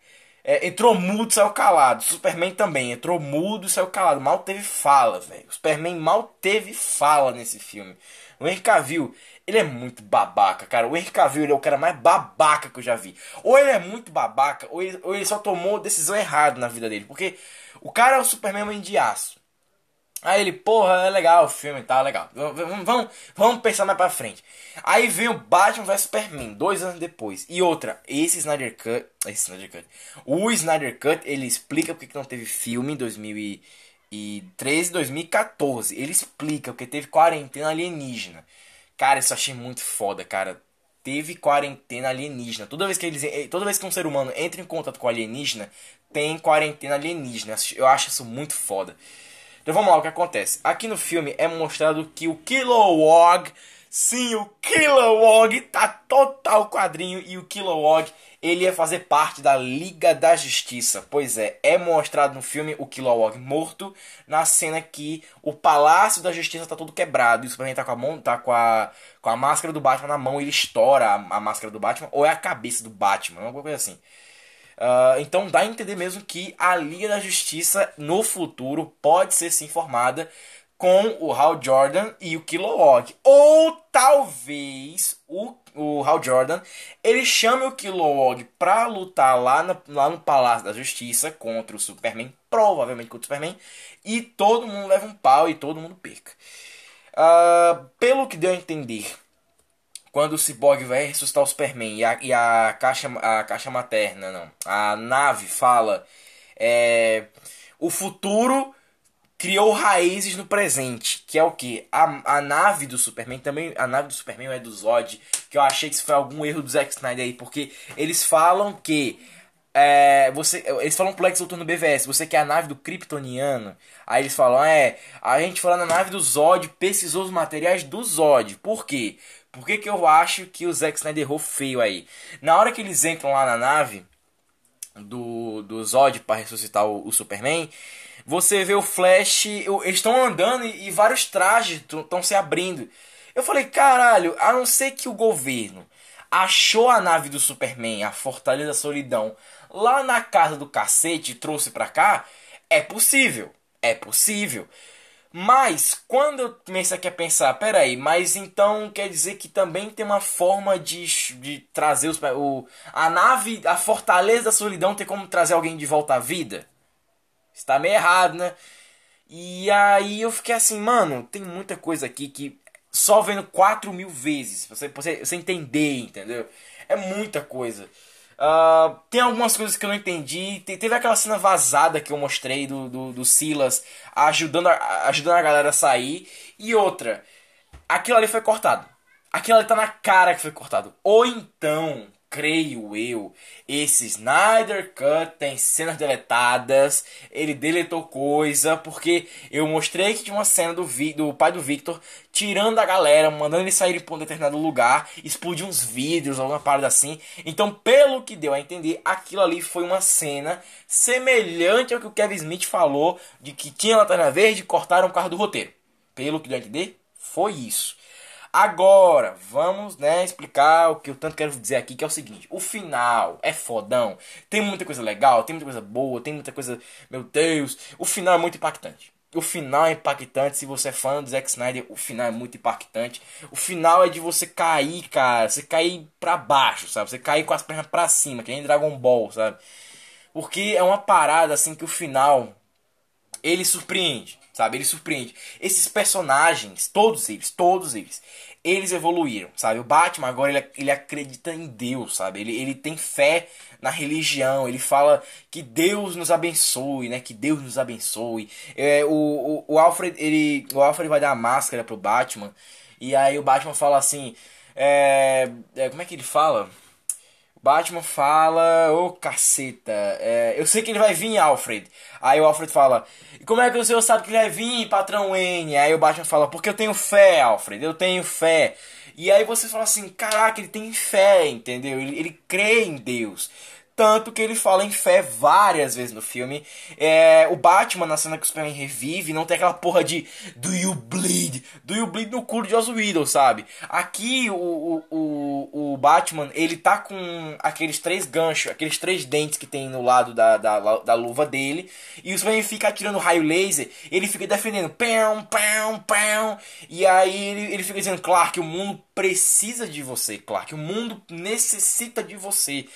É, entrou mudo, saiu calado. Superman também entrou mudo, saiu calado. Mal teve fala, velho. Superman mal teve fala nesse filme. O Henry Cavill, ele é muito babaca, cara. O Henry Cavill ele é o cara mais babaca que eu já vi. Ou ele é muito babaca, ou ele, ou ele só tomou decisão errada na vida dele. Porque o cara é o Superman de aço. Aí ele, porra, é legal o filme, tá legal. Vamos, vamos, vamos pensar mais pra frente. Aí vem o Batman vs Superman, dois anos depois. E outra, esse Snyder Cut. Esse Snyder Cut. O Snyder Cut, ele explica porque que não teve filme em 2013 2014. Ele explica porque teve quarentena alienígena. Cara, isso eu achei muito foda, cara. Teve quarentena alienígena. Toda vez que eles, eh, toda vez que um ser humano entra em contato com alienígena, tem quarentena alienígena. Eu acho isso muito foda. Então vamos lá, o que acontece? Aqui no filme é mostrado que o Kilowog, sim, o Kilowog tá total quadrinho e o Kilowog ele ia fazer parte da Liga da Justiça. Pois é, é mostrado no filme o Kilowog morto na cena que o Palácio da Justiça tá todo quebrado e o Superman tá com a mão, tá com a, com a máscara do Batman na mão, ele estoura a, a máscara do Batman ou é a cabeça do Batman, alguma coisa assim. Uh, então dá a entender mesmo que a Liga da Justiça no futuro pode ser sim formada com o Hal Jordan e o Kilowog. Ou talvez o, o Hal Jordan ele chame o Kilowog pra lutar lá, na, lá no Palácio da Justiça contra o Superman, provavelmente contra o Superman, e todo mundo leva um pau e todo mundo perca. Uh, pelo que deu a entender, quando o Cyborg vai ressuscitar o Superman e a, e a caixa a caixa materna, não, a nave fala é, o futuro criou raízes no presente, que é o que a, a nave do Superman também, a nave do Superman é do Zod, que eu achei que isso foi algum erro do Zack Snyder aí, porque eles falam que é, você, eles falam pro Lex Luthor no BVS, você quer a nave do Kryptoniano? Aí eles falam, é, a gente lá na nave do Zod, pesquisou os materiais do Zod. Por quê? Por que, que eu acho que o Zack Snyder errou feio aí? Na hora que eles entram lá na nave do, do Zod para ressuscitar o, o, Superman, você vê o Flash, eles estão andando e, e vários trajes estão se abrindo. Eu falei, caralho, a não ser que o governo achou a nave do Superman, a Fortaleza da Solidão, lá na casa do cacete e trouxe pra cá, é possível. É possível. Mas quando eu comecei a pensar, peraí, mas então quer dizer que também tem uma forma de, de trazer os, o, a nave, a fortaleza da solidão tem como trazer alguém de volta à vida? Está meio errado, né? E aí eu fiquei assim, mano, tem muita coisa aqui que só vendo 4 mil vezes, você, você, você entender, entendeu? É muita coisa. Uh, tem algumas coisas que eu não entendi. teve aquela cena vazada que eu mostrei do, do, do Silas ajudando a, ajudando a galera a sair. E outra, aquilo ali foi cortado. Aquilo ali tá na cara que foi cortado. Ou então, creio eu, esse Snyder Cut tem cenas deletadas, ele deletou coisa, porque eu mostrei que tinha uma cena do, Vi, do pai do Victor tirando a galera, mandando ele sair para um determinado lugar, explodir uns vidros, alguma parada assim. Então, pelo que deu a entender, aquilo ali foi uma cena semelhante ao que o Kevin Smith falou de que tinha lanterna verde e cortaram o carro do roteiro. Pelo que deu a entender, foi isso. Agora, vamos, né, explicar o que eu tanto quero dizer aqui, que é o seguinte. O final é fodão. Tem muita coisa legal, tem muita coisa boa, tem muita coisa... Meu Deus, o final é muito impactante. O final é impactante, se você é fã do Zack Snyder, o final é muito impactante. O final é de você cair, cara, você cair pra baixo, sabe? Você cair com as pernas pra cima, que nem Dragon Ball, sabe? Porque é uma parada assim que o final ele surpreende sabe? Ele surpreende. Esses personagens, todos eles, todos eles, eles evoluíram, sabe? O Batman agora ele, ele acredita em Deus, sabe? Ele, ele tem fé na religião, ele fala que Deus nos abençoe, né? Que Deus nos abençoe. É, o, o, o, Alfred, ele, o Alfred vai dar a máscara pro Batman, e aí o Batman fala assim, é, é como é que ele fala? Batman fala, ô oh, caceta, é, eu sei que ele vai vir, Alfred. Aí o Alfred fala, como é que o senhor sabe que ele vai vir, patrão N? Aí o Batman fala, porque eu tenho fé, Alfred, eu tenho fé. E aí você fala assim, caraca, ele tem fé, entendeu? Ele, ele crê em Deus. Tanto que ele fala em fé várias vezes no filme. É, o Batman, na cena que o Superman revive, não tem aquela porra de Do you bleed? Do you bleed no cu de Joss sabe? Aqui o, o, o, o, Batman, ele tá com aqueles três ganchos, aqueles três dentes que tem no lado da, da, da luva dele. E o Superman fica atirando raio laser, ele fica defendendo. Pão, pão, pão. E aí ele, ele fica dizendo, Clark, o mundo precisa de você, Clark. O mundo necessita de você.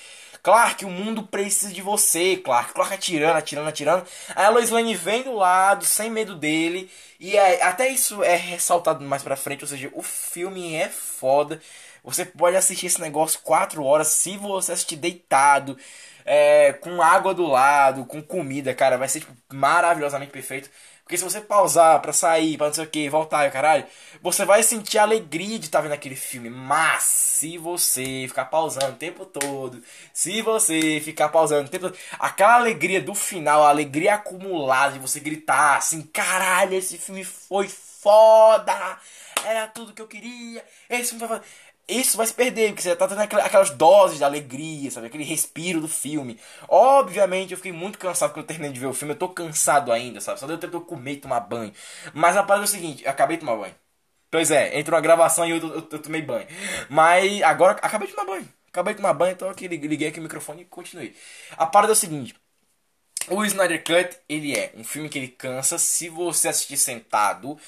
Clark, o mundo precisa de você, Clark. Clark atirando, atirando, atirando. Aí a Lois Lane vem do lado, sem medo dele. E é, até isso é ressaltado mais pra frente. Ou seja, o filme é foda. Você pode assistir esse negócio 4 horas se você assistir deitado. É, com água do lado, com comida, cara. Vai ser tipo, maravilhosamente perfeito. Porque se você pausar pra sair, pra não sei o que, voltar e caralho, você vai sentir a alegria de estar tá vendo aquele filme. Mas se você ficar pausando o tempo todo, se você ficar pausando o tempo todo, aquela alegria do final, a alegria acumulada de você gritar assim, caralho, esse filme foi foda! Era tudo que eu queria. Esse filme foi foda isso vai se perder, porque você tá tendo aquelas doses de alegria, sabe? Aquele respiro do filme. Obviamente, eu fiquei muito cansado quando eu terminei de ver o filme. Eu tô cansado ainda, sabe? Só deu tempo de eu comer e tomar banho. Mas a parada é o seguinte, eu acabei de tomar banho. Pois é, entrou uma gravação e eu, eu, eu, tomei banho. Mas agora, acabei de tomar banho. Acabei de tomar banho, então aqui liguei aqui o microfone e continuei. A parada é o seguinte. O Snyder Cut, ele é um filme que ele cansa se você assistir sentado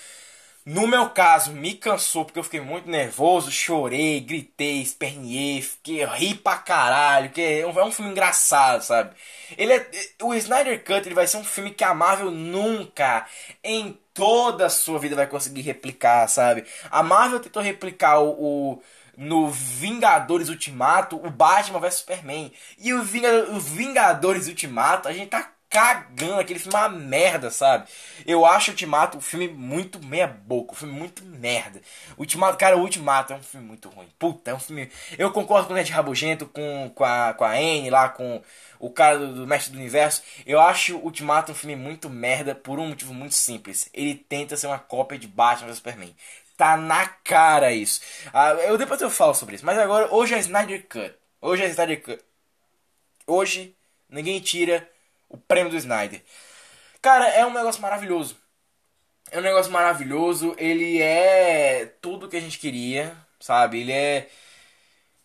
no meu caso, me cansou porque eu fiquei muito nervoso, chorei, gritei, esperniei, fiquei ri pra caralho, que é um, é um filme engraçado, sabe? Ele é, o Snyder Cut ele vai ser um filme que a Marvel nunca em toda a sua vida vai conseguir replicar, sabe? A Marvel tentou replicar o, o no Vingadores Ultimato, o Batman vs Superman. E o Vingadores Ultimato, a gente tá cagando, aquele filme é uma merda, sabe? Eu acho o Ultimato um filme muito meia boca, um filme muito merda. Ultimato, cara, o Ultimato é um filme muito ruim. Puta, é um filme. Eu concordo com o Ned Rabugento, com, com, a, com a Anne lá, com o cara do, do Mestre do Universo. Eu acho o Ultimato um filme muito merda por um motivo muito simples. Ele tenta ser uma cópia de Batman vs Superman. Tá na cara isso. Ah, eu depois eu falo sobre isso. Mas agora, hoje é Snyder Cut. Hoje é Snyder Cut. Hoje, ninguém tira o prêmio do Snyder. Cara, é um negócio maravilhoso. É um negócio maravilhoso. Ele é tudo que a gente queria, sabe? Ele é.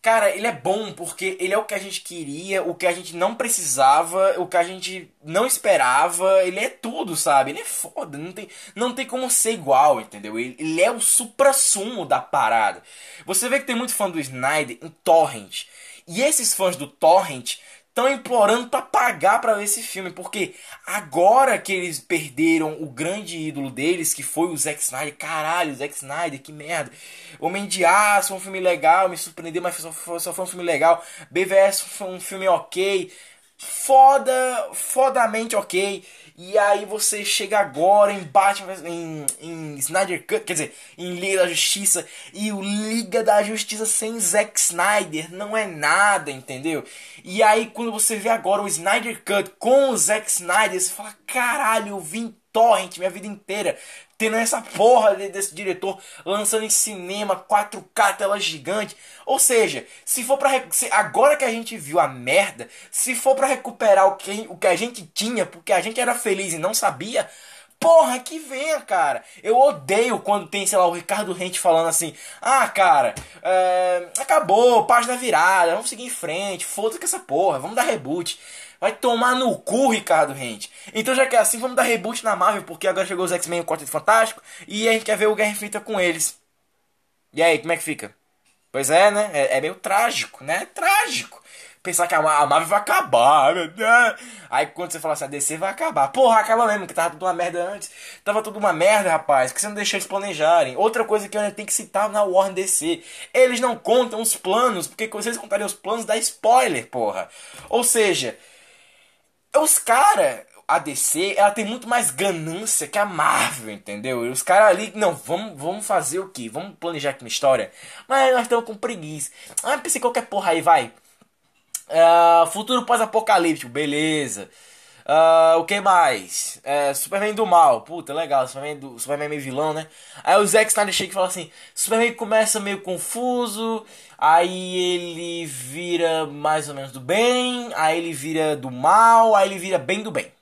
Cara, ele é bom porque ele é o que a gente queria, o que a gente não precisava, o que a gente não esperava. Ele é tudo, sabe? Ele é foda. Não tem, não tem como ser igual, entendeu? Ele, ele é o supra-sumo da parada. Você vê que tem muito fã do Snyder em Torrent. E esses fãs do Torrent estão implorando para pagar para ver esse filme, porque agora que eles perderam o grande ídolo deles, que foi o Zack Snyder, caralho, Zack Snyder, que merda. Homem de Aço foi um filme legal, me surpreendeu, mas só foi um filme legal. BVS foi um filme ok. Foda, fodamente ok. E aí você chega agora em Batman, em, em Snyder Cut, quer dizer, em Liga da Justiça, e o Liga da Justiça sem Zack Snyder não é nada, entendeu? E aí quando você vê agora o Snyder Cut com o Zack Snyder, você fala, caralho, eu vim torrent minha vida inteira tendo essa porra desse diretor lançando em cinema 4K tela gigante. Ou seja, se for para agora que a gente viu a merda, se for para recuperar o que, o que a gente tinha, porque a gente era feliz e não sabia, Porra, que venha, cara. Eu odeio quando tem, sei lá, o Ricardo Rente falando assim: Ah, cara, é, acabou, página virada, vamos seguir em frente, foda-se com essa porra, vamos dar reboot. Vai tomar no cu, Ricardo Rente. Então, já que é assim, vamos dar reboot na Marvel, porque agora chegou os X-Men e o Quarteto Fantástico, e a gente quer ver o Guerra Infinita com eles. E aí, como é que fica? Pois é, né? É, é meio trágico, né? Trágico. Pensar que a, Marvel vai acabar, Deus. Aí quando você fala assim, a DC vai acabar. Porra, acaba mesmo, que tava tudo uma merda antes. Tava tudo uma merda, rapaz. Que você não deixou eles planejarem. Outra coisa que eu tenho que citar na Warner DC. Eles não contam os planos, porque se eles contarem os planos, dá spoiler, porra. Ou seja, os caras, a DC, ela tem muito mais ganância que a Marvel, entendeu? E os caras ali, não, vamos, vamos fazer o que? Vamos planejar aqui uma história? Mas nós estamos com preguiça. Ah, pensei qualquer porra aí, vai. Uh, futuro pós-apocalíptico, beleza. Uh, o que mais? É, Superman do mal. Puta, legal. Superman, do, Superman meio vilão, né? Aí o Zack Snyder chega e fala assim: Superman começa meio confuso. Aí ele vira mais ou menos do bem. Aí ele vira do mal. Aí ele vira bem do bem.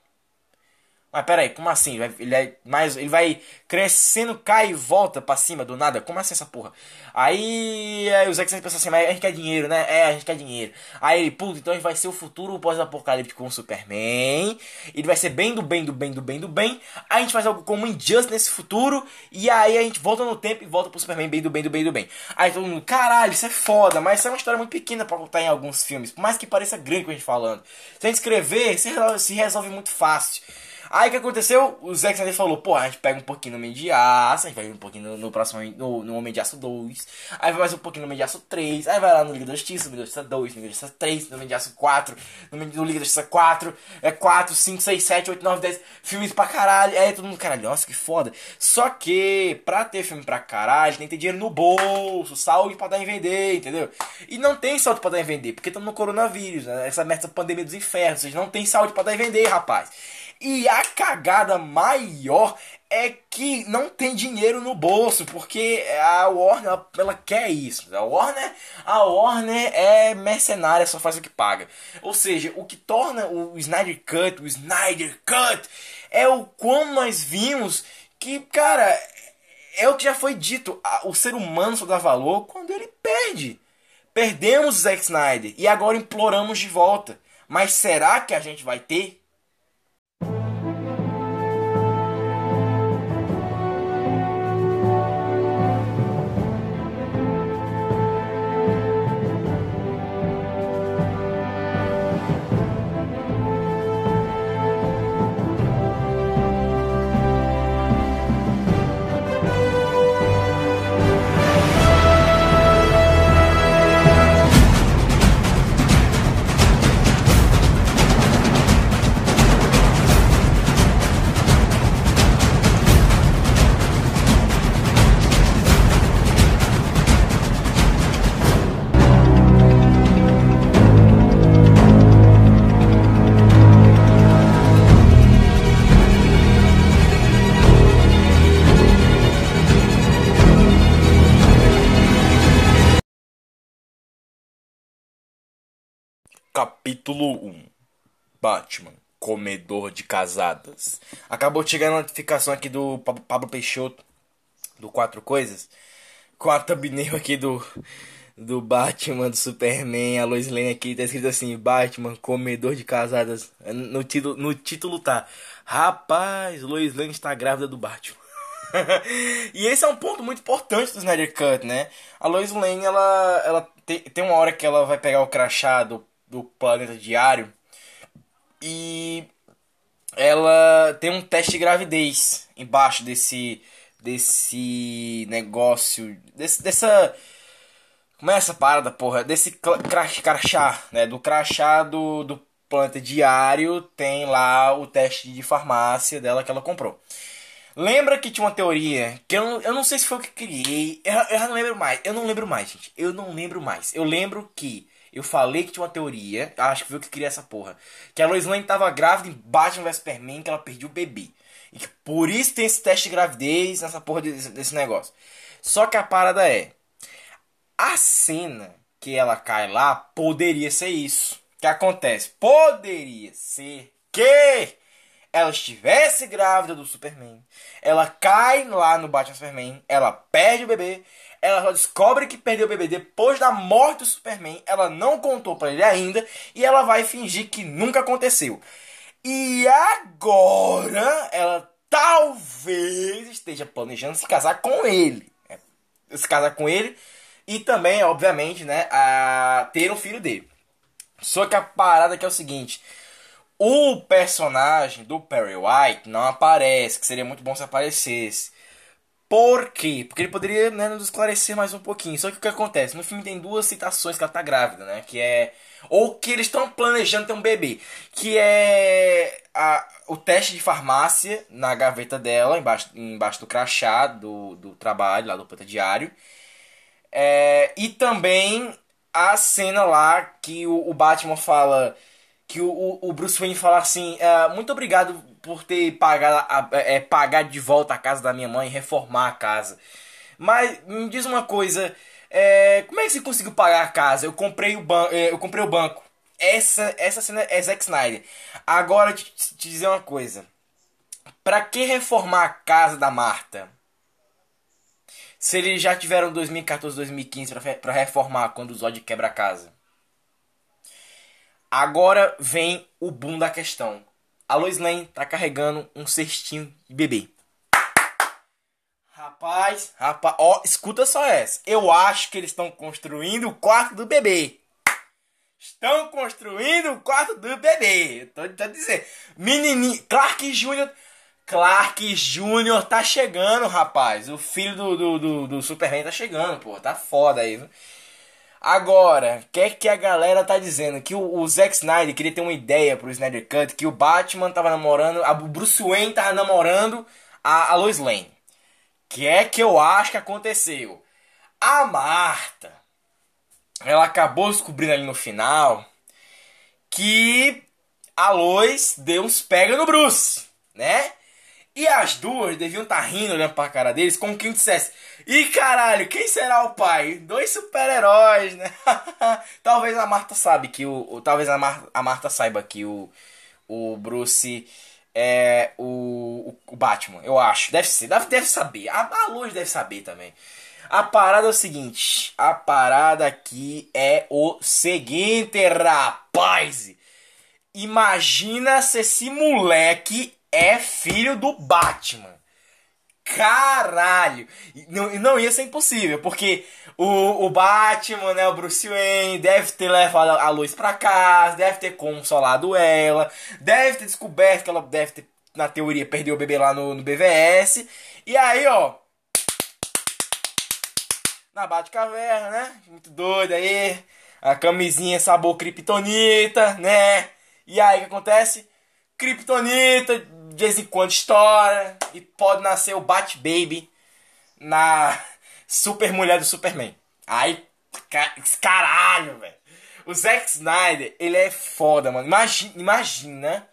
Mas pera aí, como assim? Ele, é mais, ele vai crescendo, cai e volta pra cima do nada? Como assim essa porra? Aí, aí o Zack Snyder pensa assim, mas a gente quer dinheiro, né? É, a gente quer dinheiro. Aí ele, puta, então a gente vai ser o futuro pós-apocalíptico com o Superman. Ele vai ser bem do bem, do bem, do bem, do bem. Aí a gente faz algo como Injustice nesse futuro. E aí a gente volta no tempo e volta pro Superman bem do bem, do bem, do bem. Aí todo mundo, caralho, isso é foda, mas isso é uma história muito pequena pra contar em alguns filmes. Por mais que pareça grande com a gente falando. Se a gente escrever, se resolve, se resolve muito fácil. Aí o que aconteceu? O Zack Snyder falou, pô, a gente pega um pouquinho no Homem de Aço, a gente vai um pouquinho no, no próximo, no, no Homem de Aço 2, aí vai mais um pouquinho no Homem de Aço 3, aí vai lá no Liga da Justiça, no Liga da Justiça 2, no Liga da Justiça 3, no Homem de Aço 4, no, no Liga da Justiça 4, é 4, 5, 6, 7, 8, 9, 10, filmes pra caralho, aí todo mundo, caralho, nossa, que foda. Só que, pra ter filme pra caralho, tem que ter dinheiro no bolso, saúde pra dar em vender, entendeu? E não tem saúde pra dar em vender, porque estamos no coronavírus, né? essa merda, essa pandemia dos infernos, vocês não tem saúde pra dar em vender, rapaz. E a cagada maior é que não tem dinheiro no bolso, porque a Warner ela, ela, quer isso. A Warner, a Warner é mercenária, só faz o que paga. Ou seja, o que torna o Snyder Cut, o Snyder Cut, é o quão nós vimos que, cara, é o que já foi dito, o ser humano só dá valor quando ele perde. Perdemos o Zack Snyder e agora imploramos de volta. Mas será que a gente vai ter? Capítulo 1 Batman, comedor de casadas. Acabou de chegar a notificação aqui do Pablo Peixoto, do Quatro Coisas, com a thumbnail aqui do, do Batman, do Superman, a Lois Lane aqui, tá escrito assim, Batman, comedor de casadas. No título, no título tá, rapaz, Lois Lane está grávida do Batman. e esse é um ponto muito importante do Snyder Cut, né? A Lois Lane, ela, ela tem, tem uma hora que ela vai pegar o crachá do do planeta diário. E ela tem um teste de gravidez embaixo desse desse negócio, desse, dessa como é essa parada, porra? Desse crachá, né? Do crachá do, do, Planeta Diário tem lá o teste de farmácia dela que ela comprou. Lembra que tinha uma teoria que eu, eu não sei se foi o que criei. Eu, eu não lembro mais. Eu não lembro mais, gente. Eu não lembro mais. Eu lembro que eu falei que tinha uma teoria. Acho que o que criei essa porra. Que a Lois Lane tava grávida em Batman vs Superman, que ela perdeu o bebê. E que por isso tem esse teste de gravidez nessa porra desse, desse negócio. Só que a parada é. A cena que ela cai lá poderia ser isso. Que acontece? Poderia ser que ela estivesse grávida do Superman, ela cai lá no Batman Superman, ela perde o bebê, ela só descobre que perdeu o bebê depois da morte do Superman, ela não contou para ele ainda e ela vai fingir que nunca aconteceu. E agora ela talvez esteja planejando se casar com ele. Né? Se casar com ele e também, obviamente, né, a ter um filho dele. Só que a parada que é o seguinte, o personagem do Perry White não aparece, que seria muito bom se aparecesse. Por quê? Porque ele poderia né, nos esclarecer mais um pouquinho. Só que o que acontece? No filme tem duas citações que ela tá grávida, né? Que é. Ou que eles estão planejando ter um bebê. Que é a, o teste de farmácia na gaveta dela, embaixo, embaixo do crachá do, do trabalho, lá do planta diário. É, e também a cena lá que o, o Batman fala que o, o Bruce Wayne fala assim: é, muito obrigado por ter pagado, é, pagado de volta a casa da minha mãe, reformar a casa. Mas me diz uma coisa: é, como é que você conseguiu pagar a casa? Eu comprei o, ban é, eu comprei o banco. Essa, essa cena é Zack Snyder. Agora te, te dizer uma coisa: pra que reformar a casa da Marta? Se eles já tiveram 2014, 2015 para reformar quando o Zod quebra a casa. Agora vem o boom da questão. A Lois Lane tá carregando um cestinho de bebê. Rapaz, rapaz, ó, escuta só essa. Eu acho que eles estão construindo o quarto do bebê. Estão construindo o quarto do bebê. Tô, tô dizendo. Menininho, Clark Jr. Clark Jr. tá chegando, rapaz. O filho do, do, do, do Superman tá chegando, pô. Tá foda aí, viu? Agora, o que é que a galera tá dizendo? Que o, o, Zack Snyder queria ter uma ideia pro Snyder Cut, que o Batman tava namorando, a Bruce Wayne tava namorando a, a Lois Lane. Que é que eu acho que aconteceu? A Marta, ela acabou descobrindo ali no final que a Lois deu uns pega no Bruce, né? E as duas deviam estar tá rindo olhando pra cara deles como quem dissesse: Ih, caralho, quem será o pai? Dois super-heróis, né? talvez a Marta sabe que o. o talvez a, Mar, a Marta saiba que o, o Bruce é o, o, o, Batman, eu acho. Deve ser, deve, deve saber. A, a Luz deve saber também. A parada é o seguinte: a parada aqui é o seguinte, rapaz. Imagina se esse moleque é filho do Batman. Caralho! Não, não ia ser impossível, porque o, o Batman, né, o Bruce Wayne, deve ter levado a luz pra casa, deve ter consolado ela, deve ter descoberto que ela deve ter, na teoria, perdeu o bebê lá no, no BVS. E aí, ó. Na Bate-Caverna, né? Muito doido aí. A camisinha sabor Kryptonita, né? E aí o que acontece? Kryptonita, de vez em quando estoura e pode nascer o Bat Baby na super mulher do Superman. Aí, caralho, velho. O Zack Snyder, ele é foda, mano. Imagina, imagina.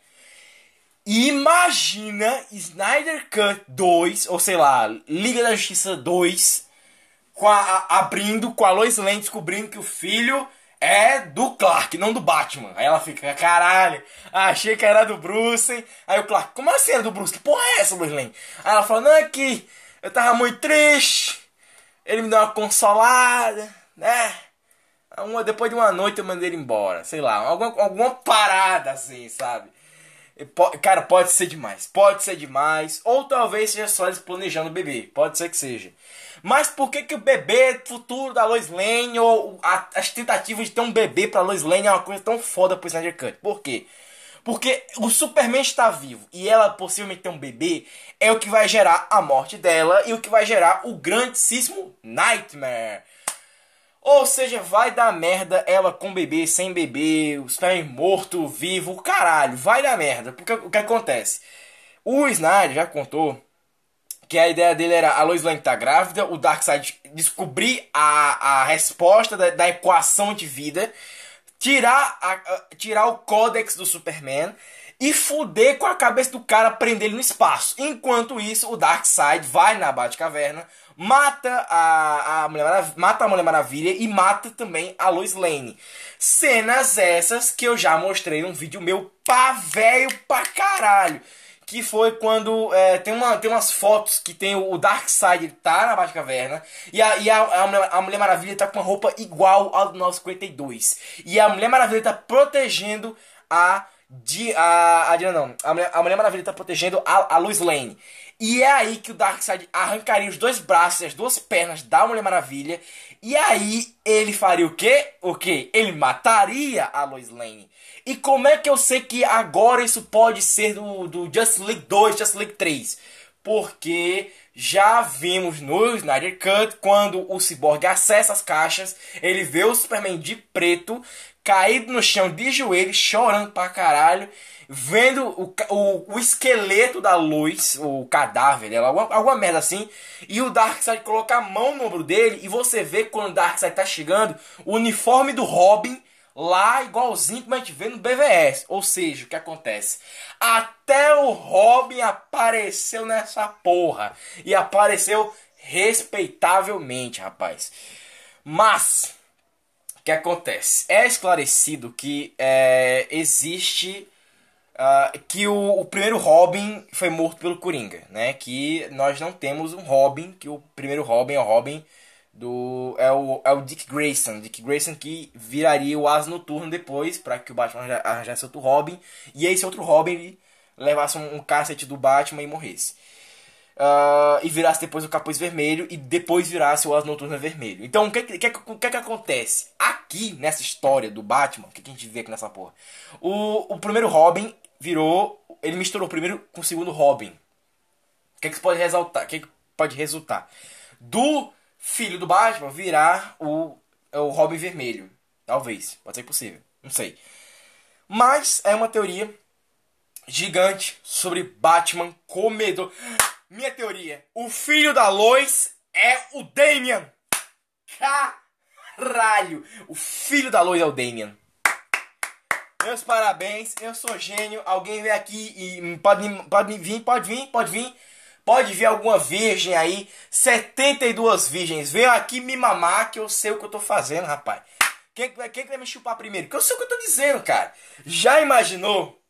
Imagina Snyder Cut 2, ou sei lá, Liga da Justiça 2, com a, a, abrindo com a Lois Lane descobrindo que o filho é do Clark, não do Batman. Aí ela fica, caralho, achei que era do Bruce. Aí o Clark, como assim era do Bruce? Que porra é essa, Lois Lane? Aí ela fala, não, é que eu tava muito triste. Ele me deu uma consolada, né? Uma, depois de uma noite eu mandei ele embora. Sei lá, alguma, alguma parada assim, sabe? Cara, pode ser demais. Pode ser demais. Ou talvez seja só eles planejando o bebê. Pode ser que seja. Mas por que, que o bebê futuro da Lois Lane ou a, as tentativas de ter um bebê pra Lois Lane é uma coisa tão foda pro Snyder Cut? Por quê? Porque o Superman está vivo e ela possivelmente ter um bebê é o que vai gerar a morte dela e o que vai gerar o grandíssimo Nightmare. Ou seja, vai dar merda ela com bebê, sem bebê, o Superman morto, vivo, caralho, vai dar merda. Porque o que acontece? O Snyder já contou que a ideia dele era a Lois Lane tá grávida, o Darkseid descobrir a, a resposta da, da equação de vida, tirar, a, a, tirar o códex do Superman e fuder com a cabeça do cara, prender ele no espaço. Enquanto isso, o Darkseid vai na Batcaverna, mata a, a, Mulher mata a Mulher Maravilha e mata também a Lois Lane. Cenas essas que eu já mostrei num vídeo meu pá velho pra caralho. Que foi quando é, tem, uma, tem umas fotos que tem o, Darkseid tá na Batcaverna e, a, e a, a, a, Mulher Maravilha tá com uma roupa igual ao do nosso 52. E a Mulher Maravilha tá protegendo a. De, a, a, não, a, Mulher, a Mulher Maravilha tá protegendo a, a Lois Lane. E é aí que o Darkseid arrancaria os dois braços e as duas pernas da Mulher Maravilha. E aí ele faria o quê? O quê? Ele mataria a Lois Lane. E como é que eu sei que agora isso pode ser do, do Just League 2, Just League 3? Porque já vimos no Snyder Cut quando o Cyborg acessa as caixas, ele vê o Superman de preto caído no chão de joelhos, chorando pra caralho vendo o, o, o esqueleto da luz, o cadáver dela, alguma, alguma merda assim, e o Darkseid coloca a mão no ombro dele, e você vê quando o Darkseid tá chegando, o uniforme do Robin lá igualzinho como a gente vê no BVS. Ou seja, o que acontece? Até o Robin apareceu nessa porra. E apareceu respeitavelmente, rapaz. Mas, o que acontece? É esclarecido que é, existe Uh, que o, o, primeiro Robin foi morto pelo Coringa, né? Que nós não temos um Robin, que o primeiro Robin é o Robin do é o, é o Dick Grayson, Dick Grayson que viraria o As Noturno depois para que o Batman arranjasse outro Robin e esse outro Robin levasse um, um cacete do Batman e morresse. Uh, e virasse depois o capuz vermelho e depois virasse o As Noturno vermelho. Então o que, que, que, que, que acontece? Aqui nessa história do Batman, o que, que a gente vê aqui nessa porra? O, o primeiro Robin virou. Ele misturou o primeiro com o segundo Robin. O que, é que pode resultar? O que, é que pode resultar? Do filho do Batman virar o, o Robin vermelho. Talvez. Pode ser possível. Não sei. Mas é uma teoria gigante sobre Batman comedor. Minha teoria. O filho da Lois é o Damian. Caralho. O filho da Lois é o Damian. Meus parabéns, eu sou gênio. Alguém vem aqui e pode, pode vir, pode vir, pode vir. Pode vir alguma virgem aí. 72 virgens. Venham aqui me mamar que eu sei o que eu tô fazendo, rapaz. Quem, quem vai me chupar primeiro? Que eu sei o que eu tô dizendo, cara. Já imaginou?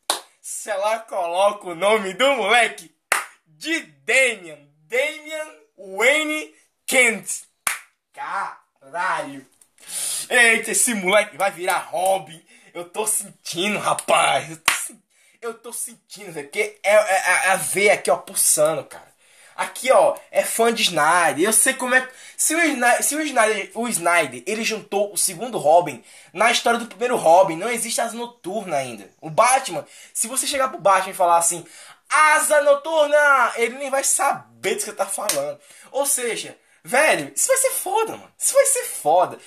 Se ela coloca o nome do moleque de Damian. Damian Wayne Kent. Caralho. Eita, esse moleque vai virar Robin. Eu tô sentindo, rapaz. Eu tô, eu tô sentindo, porque é, é, é, a veia aqui, ó, pulsando, cara. Aqui, ó, é fã de Snyder. Eu sei como é. Se o Snyder, se o Snyder, o Snyder, ele juntou o segundo Robin na história do primeiro Robin, não existe asa noturna ainda. O Batman, se você chegar pro Batman e falar assim, asa noturna, ele nem vai saber do que tá falando. Ou seja, velho, isso vai ser foda, mano. Isso vai ser foda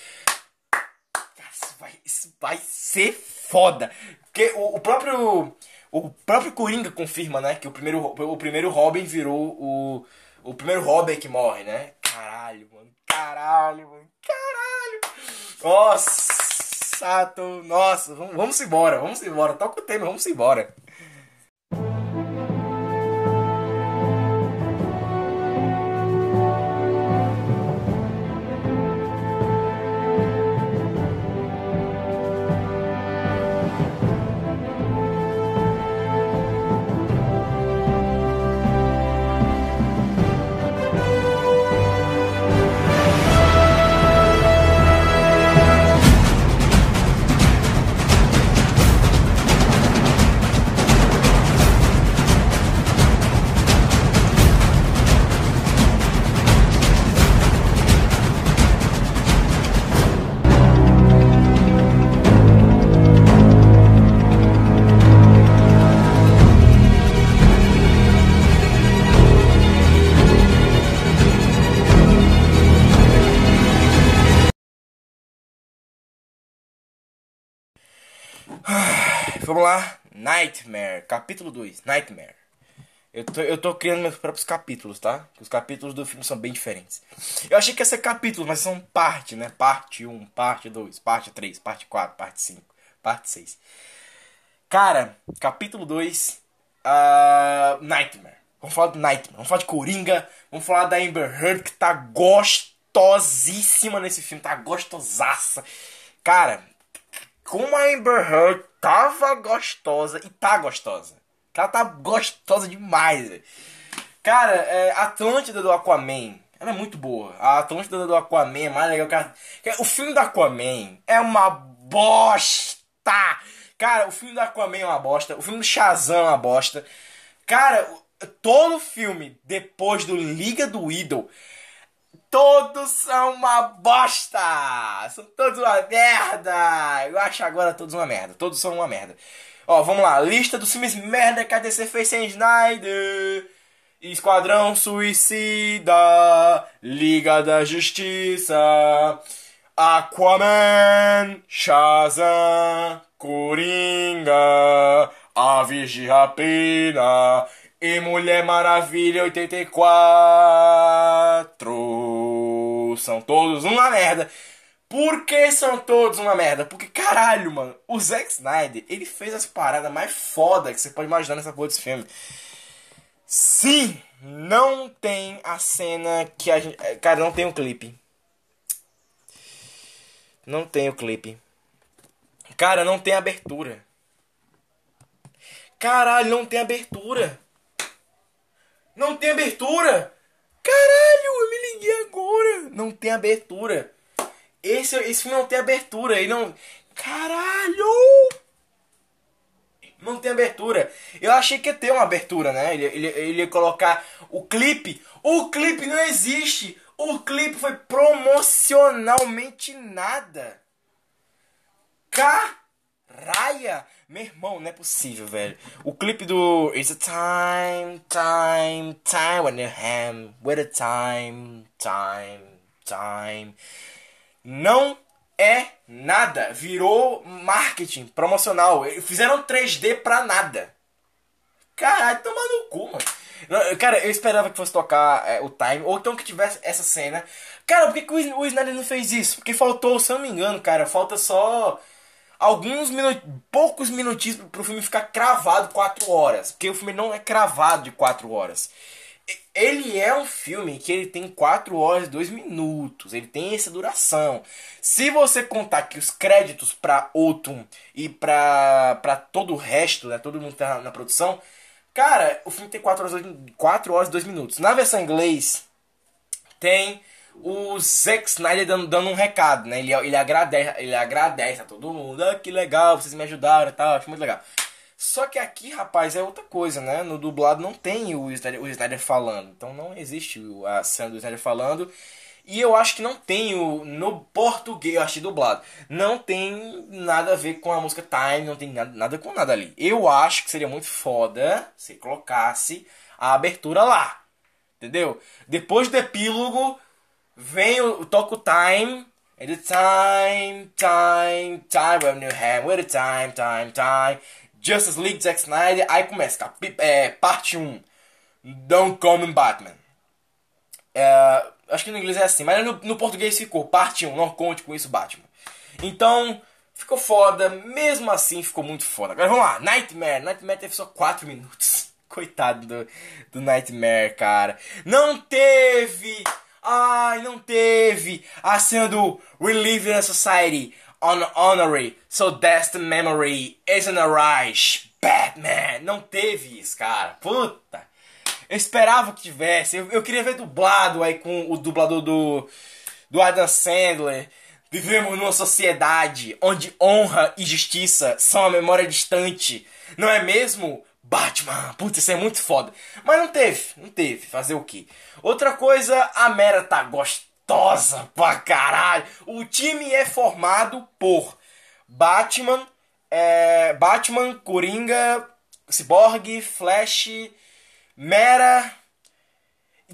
vai, isso vai ser foda. Porque o, o, próprio. O próprio Coringa confirma, né? Que o primeiro, o primeiro Robin virou o. O primeiro Robin que morre, né? Caralho, mano. Caralho, mano. Caralho. Nossa, tô, nossa, vamos, vamos embora, vamos embora. Toca o tema, vamos embora. Vamos lá. Nightmare, capítulo 2, Nightmare. Eu tô, eu tô criando meus próprios capítulos, tá? Os capítulos do filme são bem diferentes. Eu achei que ia ser capítulos, mas são parte, né? Parte 1, parte 2, parte 3, parte 4, parte 5, parte 6. Cara, capítulo 2, uh, ah, Nightmare. Vamos falar do Nightmare, vamos falar de Coringa, vamos falar da Amber Heard, que tá gostosíssima nesse filme, tá gostosaça. Cara, como a Amber Heard tava gostosa e tá gostosa. Ela tá gostosa demais. Cara, é, a Atlântida do Aquaman, ela é muito boa. A Atlântida do Aquaman é mais legal. O filme do Aquaman é uma bosta! Cara, o filme do Aquaman é uma bosta. O filme do Shazam é uma bosta. Cara, todo filme depois do Liga do Idol, todos são uma bosta! São todos uma merda! Eu acho agora todos uma merda. Todos são uma merda. Ó, vamos lá. Lista dos filmes merda que a DC fez sem Snyder. Esquadrão Suicida. Liga da Justiça. Aquaman. Shazam. Coringa. Aves de Rapina. E Mulher Maravilha 84. São todos uma merda. Por que são todos uma merda? Porque, caralho, mano, o Zack Snyder, ele fez as paradas mais foda que você pode imaginar nessa porra desse filme. Sim, não tem a cena que a gente. Cara, não tem o um clipe. Não tem o clipe. Cara, não tem abertura. Caralho, não tem abertura. Não tem abertura. Caralho, eu me liguei agora. Não tem abertura. Esse, esse filme não tem abertura. Ele não. Caralho! Não tem abertura. Eu achei que ia ter uma abertura, né? Ele, ele, ele ia colocar o clipe. O clipe não existe. O clipe foi promocionalmente nada. Caralho! Meu irmão, não é possível, velho. O clipe do It's a time, time, time when you ham, with a time, time, time não é nada. Virou marketing promocional. Fizeram 3D pra nada. Caralho, toma no cu, mano. Cara, eu esperava que fosse tocar é, o time, ou então que tivesse essa cena. Cara, por que, que o Snyder não fez isso? Porque faltou, se eu não me engano, cara, falta só alguns minutos, poucos minutinhos pro filme ficar cravado 4 horas. Porque o filme não é cravado de 4 horas ele é um filme que ele tem 4 horas e 2 minutos. Ele tem essa duração. Se você contar que os créditos para Autumn e para todo o resto, né, todo mundo que tá na, produção, cara, o filme tem 4 horas, 4 horas e 2 minutos. Na versão inglês tem o Zack Snyder dando, dando um recado, né? Ele, ele agradece, ele agradece a todo mundo. Ah, que legal, vocês me ajudaram e tal, acho muito legal. Só que aqui, rapaz, é outra coisa, né? No dublado não tem o Snyder, o Snyder falando. Então não existe a cena do Snyder falando. E eu acho que não tem o. No português, eu achei dublado. Não tem nada a ver com a música Time, não tem nada, nada com nada ali. Eu acho que seria muito foda se colocasse a abertura lá. Entendeu? Depois do epílogo, vem o. toca o Time. And the time, time, time, you have, with the time, time, time. Justice League, Zack Snyder, aí começa, capi, é, parte 1, Don't Come Batman. É, acho que no inglês é assim, mas no, no português ficou, parte 1, não conte com isso, Batman. Então, ficou foda, mesmo assim ficou muito foda. Agora vamos lá, Nightmare, Nightmare teve só 4 minutos. Coitado do, do Nightmare, cara. Não teve! Ai, não teve a cena do We Live in a Society on honorary, so that's the memory isn't a rush. Batman, não teve isso, cara. Puta. Eu esperava que tivesse. Eu, eu queria ver dublado aí com o dublador do, do Adam Sandler. Vivemos numa sociedade onde honra e justiça são a memória distante. Não é mesmo? Batman, putz, isso é muito foda. Mas não teve, não teve. Fazer o quê? Outra coisa, a Mera tá gostosa pra caralho. O time é formado por Batman, é, Batman, Coringa, Cyborg, Flash, Mera.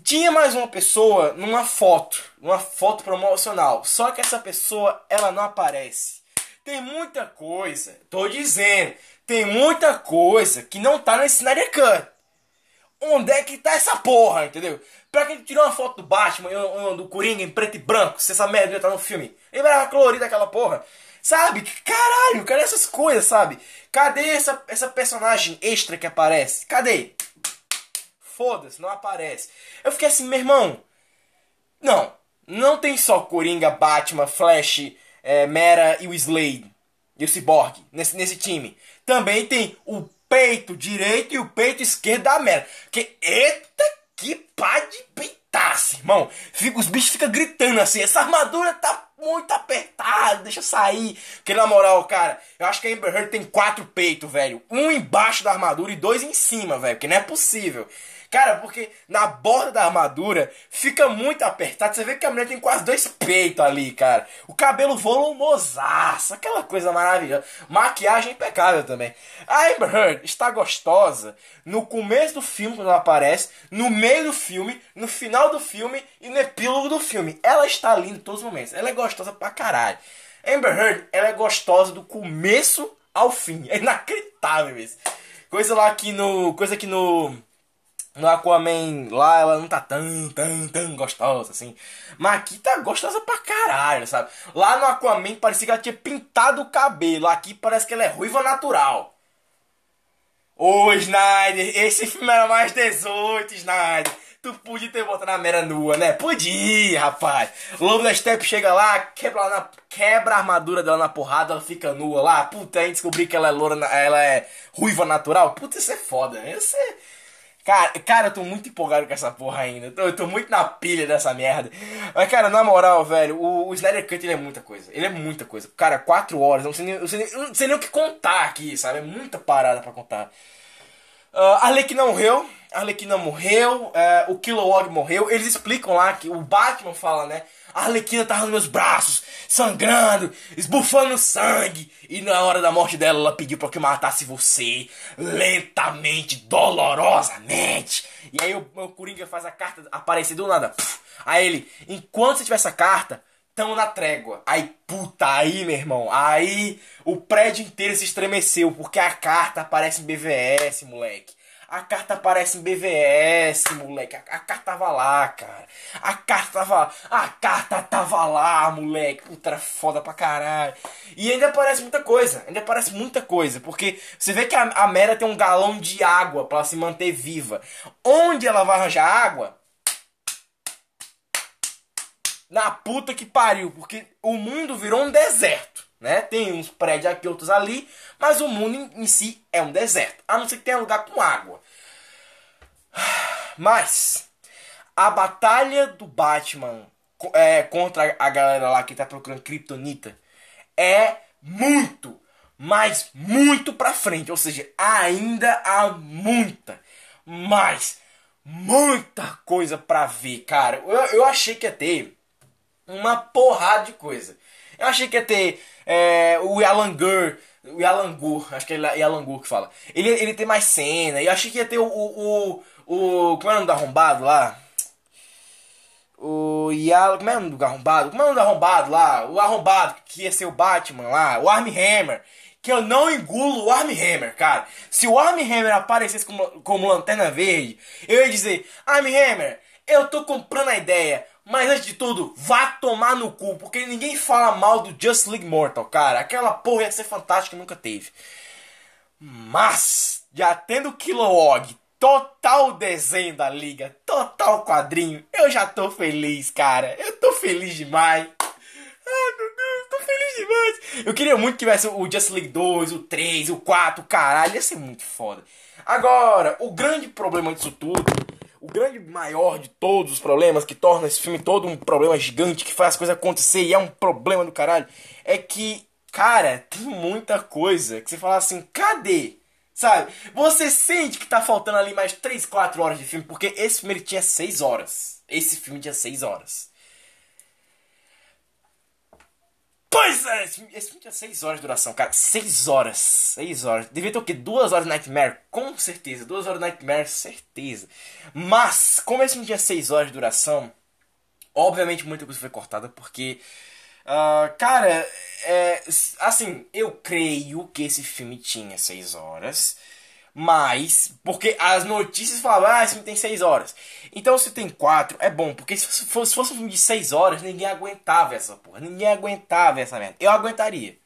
Tinha mais uma pessoa numa foto, numa foto promocional. Só que essa pessoa ela não aparece. Tem muita coisa, tô dizendo, tem muita coisa que não tá nesse Snyder. Onde é que tá essa porra, entendeu? Pra quem tirou uma foto do Batman, do Coringa em preto e branco, se essa merda tá no filme. Ele vai colorida aquela porra. Sabe? Caralho, cadê essas coisas, sabe? Cadê essa, essa personagem extra que aparece? Cadê? Foda-se, não aparece. Eu fiquei assim, meu irmão. Não, não tem só Coringa, Batman, Flash, é, Mera e o Slade. E o Cyborg nesse, nesse time. Também tem o peito direito e o peito esquerdo da Mera. Que eita que pá de peitaço, irmão. Fica, os bichos ficam gritando assim. Essa armadura tá muito apertada, deixa sair. Porque na moral, cara, eu acho que a Amber Heard tem quatro peitos, velho. Um embaixo da armadura e dois em cima, velho. Que não é possível. Cara, porque na borda da armadura fica muito apertado. Você vê que a mulher tem quase dois peitos ali, cara. O cabelo volumosaço, aquela coisa maravilhosa. Maquiagem impecável também. A Amber Heard está gostosa no começo do filme, quando ela aparece, no meio do filme, no final do filme e no epílogo do filme. Ela está linda em todos os momentos. Ela é gostosa pra caralho. Amber Heard, ela é gostosa do começo ao fim. É inacreditável isso. Coisa lá que no. Coisa que no no Aquaman lá ela não tá tão, tão, tão gostosa assim. Mas aqui tá gostosa pra caralho, sabe? Lá no Aquaman parecia que ela tinha pintado o cabelo. Aqui parece que ela é ruiva natural. Ô Snyder, esse filme era mais 18, Snyder. Tu podia ter botado na mera nua, né? Podia, rapaz. Lobo da Step chega lá, quebra, na, quebra a armadura dela na porrada, ela fica nua lá. Puta, aí descobri que ela é loura, ela é ruiva natural. Puta, isso é foda, né? Isso é Cara, cara, eu tô muito empolgado com essa porra ainda. Eu tô, eu tô, muito na pilha dessa merda. Mas, cara, na moral, velho, o, o Snyder Cut ele é muita coisa. Ele é muita coisa. Cara, quatro horas, não sei nem, não sei nem, não sei nem o que contar aqui, sabe? É muita parada pra contar. Uh, Arlequina morreu, Arlequina morreu, uh, o Kilowog morreu. Eles explicam lá que o Batman fala, né? A Arlequina tava nos meus braços, sangrando, esbufando sangue. E na hora da morte dela, ela pediu para que eu matasse você, lentamente, dolorosamente. E aí o, o Coringa faz a carta aparecer do nada. Aí ele, enquanto você tiver essa carta, tamo na trégua. Aí, puta, aí, meu irmão, aí o prédio inteiro se estremeceu, porque a carta aparece em BVS, moleque. A carta aparece em BVS, moleque. A, a, carta tava lá, cara. A carta tava lá. A carta tava lá, moleque. Puta, foda pra caralho. E ainda aparece muita coisa. Ainda aparece muita coisa. Porque você vê que a, a Mera tem um galão de água para se manter viva. Onde ela vai arranjar água? Na puta que pariu. Porque o mundo virou um deserto. Né? Tem uns prédios aqui, outros ali, mas o mundo em, em si é um deserto, a não ser que tenha lugar com água. Mas a batalha do Batman é, contra a galera lá que tá procurando Kryptonita é muito, mas muito pra frente. Ou seja, ainda há muita, mas muita coisa pra ver, cara. Eu, eu achei que ia ter uma porrada de coisa. Eu achei que ia ter é, o Alan Gur o Alan acho que é Alan que fala. Ele, ele tem mais cena. Eu achei que ia ter o, o, o. Como é o nome do arrombado lá? O Yala. Como é o nome do arrombado? Como é o nome do arrombado lá? O arrombado que ia ser o Batman lá. O Arm Hammer. Que eu não engulo o Arm Hammer, cara. Se o Arm Hammer aparecesse como, como lanterna verde, eu ia dizer: Arm Hammer, eu tô comprando a ideia. Mas antes de tudo, vá tomar no cu, porque ninguém fala mal do Just League Mortal, cara. Aquela porra ia ser fantástica nunca teve. Mas, já tendo Kilowog, total desenho da liga, total quadrinho, eu já tô feliz, cara. Eu tô feliz demais. Ai, meu Deus, tô feliz demais. Eu queria muito que tivesse o Just League 2, o 3, o 4, caralho, ia ser muito foda. Agora, o grande problema disso tudo o grande maior de todos os problemas que torna esse filme todo um problema gigante que faz as coisas acontecer e é um problema do caralho é que, cara, tem muita coisa que você fala assim, cadê? Sabe? Você sente que tá faltando ali mais 3, 4 horas de filme, porque esse filme ele tinha 6 horas. Esse filme tinha 6 horas. Pois é, esse esse filme tinha 6 horas de duração, cara. 6 horas. 6 horas. Devia ter o quê? 2 horas de Nightmare? Com certeza. 2 horas de Nightmare, certeza. Mas, como esse filme tinha 6 horas de duração, obviamente muita coisa foi cortada porque Uh, cara, é, assim, eu creio que esse filme tinha 6 horas. Mas, porque as notícias falavam, ah, esse filme tem 6 horas. Então se tem 4, é bom, porque se fosse, se fosse um filme de 6 horas, ninguém aguentava essa porra. Ninguém aguentava essa merda. Eu aguentaria.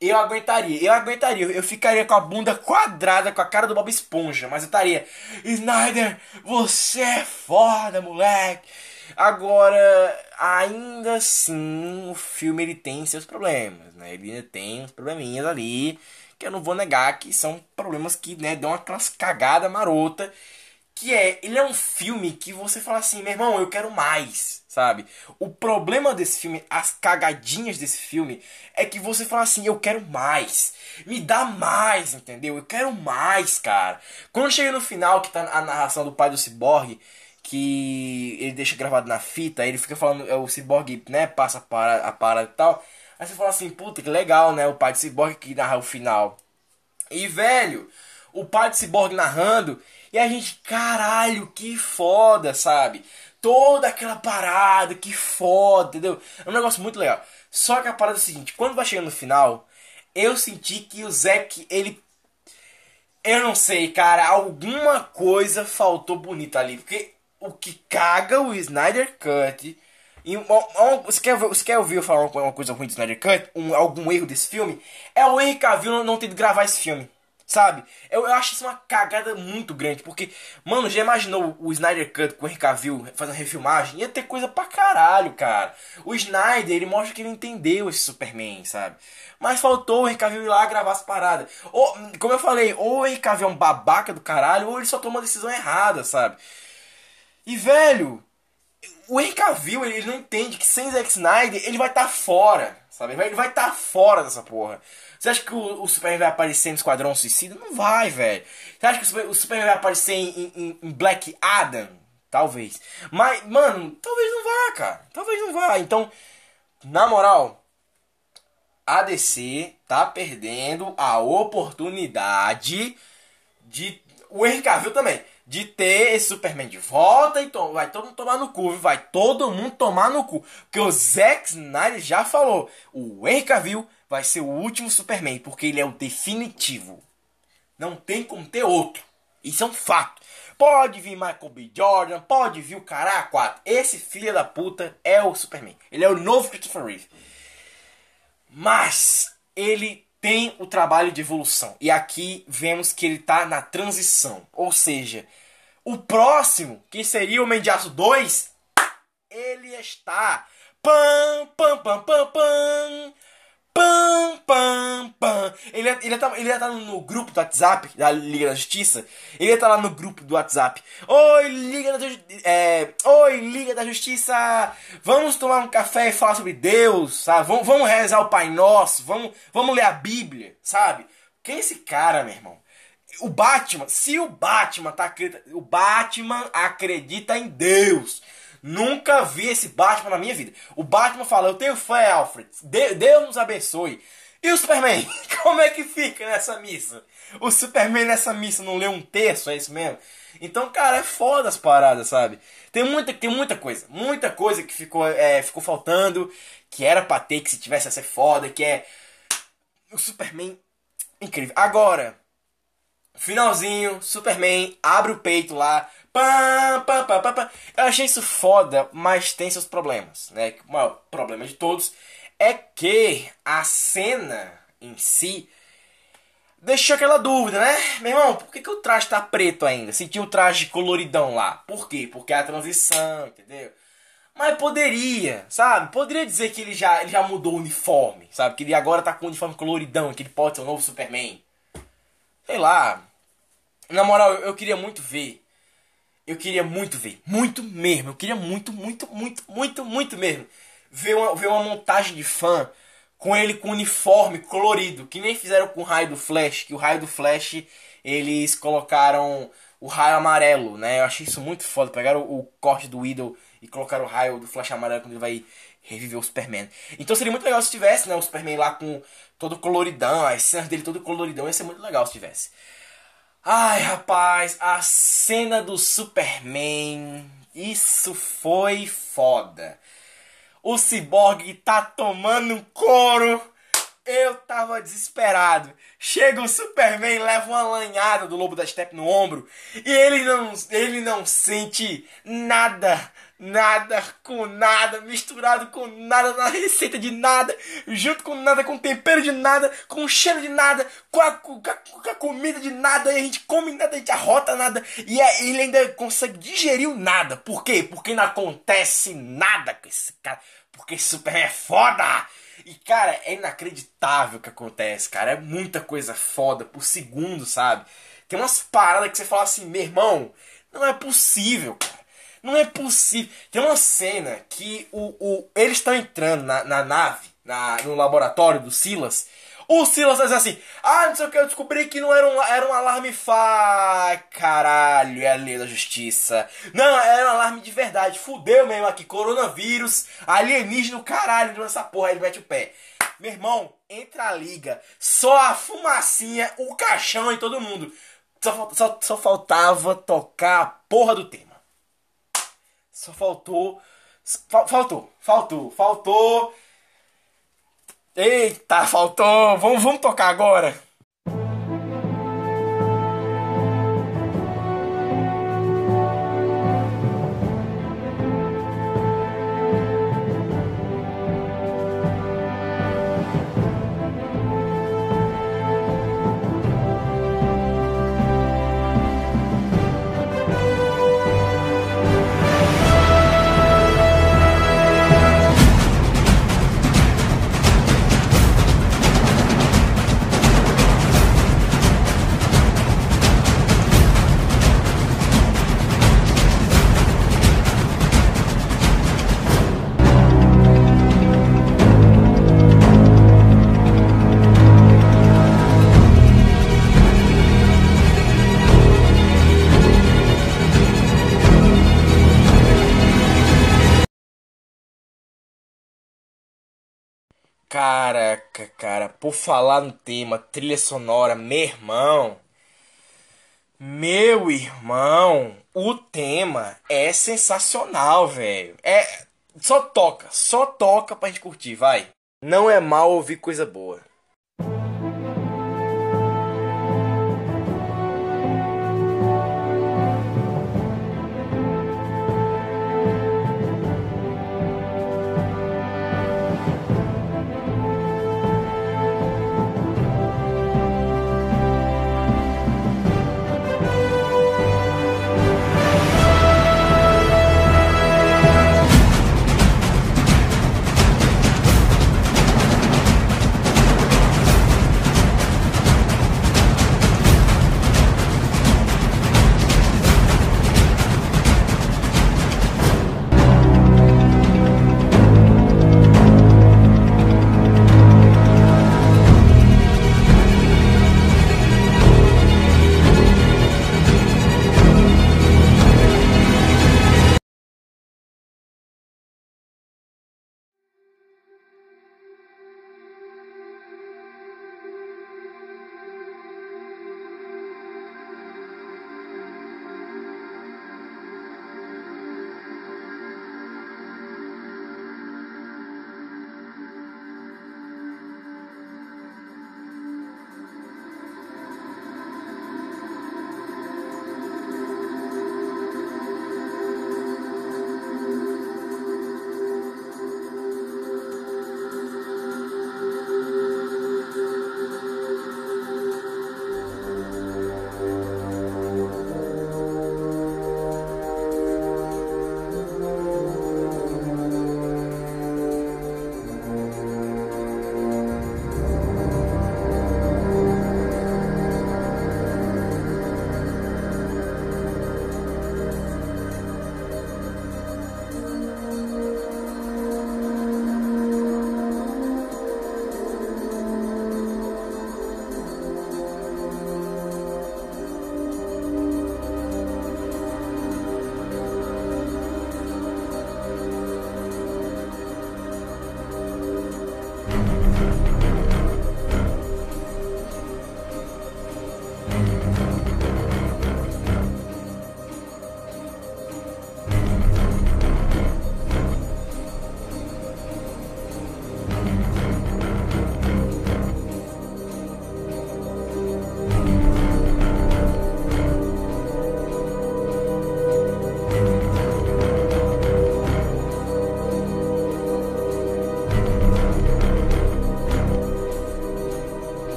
Eu aguentaria, eu aguentaria. Eu ficaria com a bunda quadrada, com a cara do Bob Esponja. Mas eu estaria, Snyder, você é foda, moleque. Agora, ainda assim, o filme ele tem seus problemas, né? Ele tem uns probleminhas ali que eu não vou negar que são problemas que, né, dão uma cagada marota. Que é, ele é um filme que você fala assim, meu irmão, eu quero mais, sabe? O problema desse filme, as cagadinhas desse filme, é que você fala assim, eu quero mais. Me dá mais, entendeu? Eu quero mais, cara. Quando chega no final, que tá a narração do pai do ciborgue, que ele deixa gravado na fita, ele fica falando, é, o ciborgue, né, passa a parada, a parada e tal. Aí você fala assim, puta, que legal, né? O pai de Cyborg que narra o final. E, velho, o pai de Cyborg narrando, e a gente, caralho, que foda, sabe? Toda aquela parada, que foda, entendeu? É um negócio muito legal. Só que a parada é o seguinte, quando vai chegando no final, eu senti que o Zack, ele... Eu não sei, cara, alguma coisa faltou bonita ali. Porque o que caga o Snyder Cut e um, você, quer, você quer ouvir eu falar uma coisa ruim do Snyder Cut? Um, algum erro desse filme? É o Henry Cavill não, ter de gravar esse filme. Sabe? Eu, eu acho isso uma cagada muito grande. Porque, mano, já imaginou o Snyder Cut com o Henry Cavill fazendo refilmagem? Ia ter coisa pra caralho, cara. O Snyder, ele mostra que ele entendeu esse Superman, sabe? Mas faltou o Henry Cavill ir lá gravar as paradas. Ou, como eu falei, ou o Henry Cavill é um babaca do caralho, ou ele só toma uma decisão errada, sabe? E, velho, o Henry Cavill, ele não entende que sem Zack Snyder ele vai estar tá fora, sabe? Ele vai estar tá fora dessa porra. Você acha que o, o Superman vai aparecer no Esquadrão Suicida? Não vai, velho. Você acha que o, Super, o Superman vai aparecer em, em, em, Black Adam? Talvez. Mas, mano, talvez não vá, cara. Talvez não vá. Então, na moral, a DC tá perdendo a oportunidade de. O Henry Cavill também de ter esse Superman de volta e vai todo mundo tomar no cu, vai todo mundo tomar no cu. Porque o Zack Snyder já falou, o Henry Cavill vai ser o último Superman, porque ele é o definitivo. Não tem como ter outro. Isso é um fato. Pode vir Michael B. Jordan, pode vir o cara 4. Esse filho da puta é o Superman. Ele é o novo Christopher Reeve. Mas ele tem o trabalho de evolução. E aqui vemos que ele está na transição. Ou seja, o próximo, que seria o Mendiaço 2, ele está. Pam, pam, pam, pam, pam. Pam, pam, pam. Ele, ele, tá, ele tá no grupo do WhatsApp da Liga da Justiça. Ele tá lá no grupo do WhatsApp. Oi, Liga da, é, Oi, Liga da Justiça. Vamos tomar um café e falar sobre Deus, sabe? Vamos, vamos rezar o Pai Nosso. Vamos, vamos ler a Bíblia, sabe? Quem é esse cara, meu irmão? O Batman, se o Batman tá o Batman acredita em Deus. Nunca vi esse Batman na minha vida. O Batman fala: Eu tenho fé, Alfred. Deus nos abençoe. E o Superman? Como é que fica nessa missa? O Superman nessa missa não leu um terço, é isso mesmo? Então, cara, é foda as paradas, sabe? Tem muita, tem muita coisa, muita coisa que ficou, é, ficou faltando, que era pra ter, que se tivesse a ser foda, que é o Superman incrível. Agora, finalzinho, Superman abre o peito lá, Pá, pá, pá, pá, pá. Eu achei isso foda, mas tem seus problemas, né? O maior problema de todos é que a cena em si deixou aquela dúvida, né? Meu irmão, por que, que o traje tá preto ainda? Sentiu o traje coloridão lá. Por quê? Porque é a transição, entendeu? Mas poderia, sabe? Poderia dizer que ele já, ele já mudou o uniforme, sabe? Que ele agora tá com o uniforme coloridão, que ele pode ser o novo Superman. Sei lá. Na moral, eu queria muito ver eu queria muito ver. Muito mesmo. Eu queria muito, muito, muito, muito, muito mesmo. Ver uma, ver uma montagem de fã com ele com uniforme colorido. Que nem fizeram com o raio do Flash. Que o raio do Flash eles colocaram o raio amarelo, né? Eu achei isso muito foda. Pegaram o, o corte do Idol e colocaram o raio do Flash amarelo quando ele vai reviver o Superman. Então seria muito legal se tivesse, né? O Superman lá com todo coloridão, as cenas dele todo coloridão. Ia ser muito legal se tivesse. Ai, rapaz, a cena do Superman. Isso foi foda. o Cyborg tá tomando couro. Eu tava desesperado. Chega o Superman, leva uma lanhada do Lobo da Steppe no ombro e ele não, ele não sente nada, nada com nada, misturado com nada, na receita de nada, junto com nada, com tempero de nada, com cheiro de nada, com a, com a, com a comida de nada, a gente come nada, a gente arrota nada, e ele ainda consegue digerir o nada. Por quê? Porque não acontece nada com esse cara. Porque Superman é foda! E, cara, é inacreditável o que acontece, cara. É muita coisa foda por segundo, sabe? Tem umas paradas que você fala assim, meu irmão, não é possível, cara. Não é possível. Tem uma cena que o, o, eles estão entrando na, na nave, na, no laboratório do Silas. O Silas faz assim, ah, não sei o que, eu descobri que não era um, era um alarme fa... Caralho, é a lei da justiça. Não, era um alarme de verdade. Fudeu mesmo aqui, coronavírus, alienígena, caralho, nessa porra, ele mete o pé. Meu irmão, entra a liga. Só a fumacinha, o caixão e todo mundo. Só, só, só faltava tocar a porra do tema. Só faltou. Faltou, faltou, faltou. Eita, faltou. Vamos, vamos tocar agora. Caraca, cara, por falar no tema trilha sonora, meu irmão. Meu irmão, o tema é sensacional, velho. É só toca, só toca pra gente curtir, vai. Não é mal ouvir coisa boa.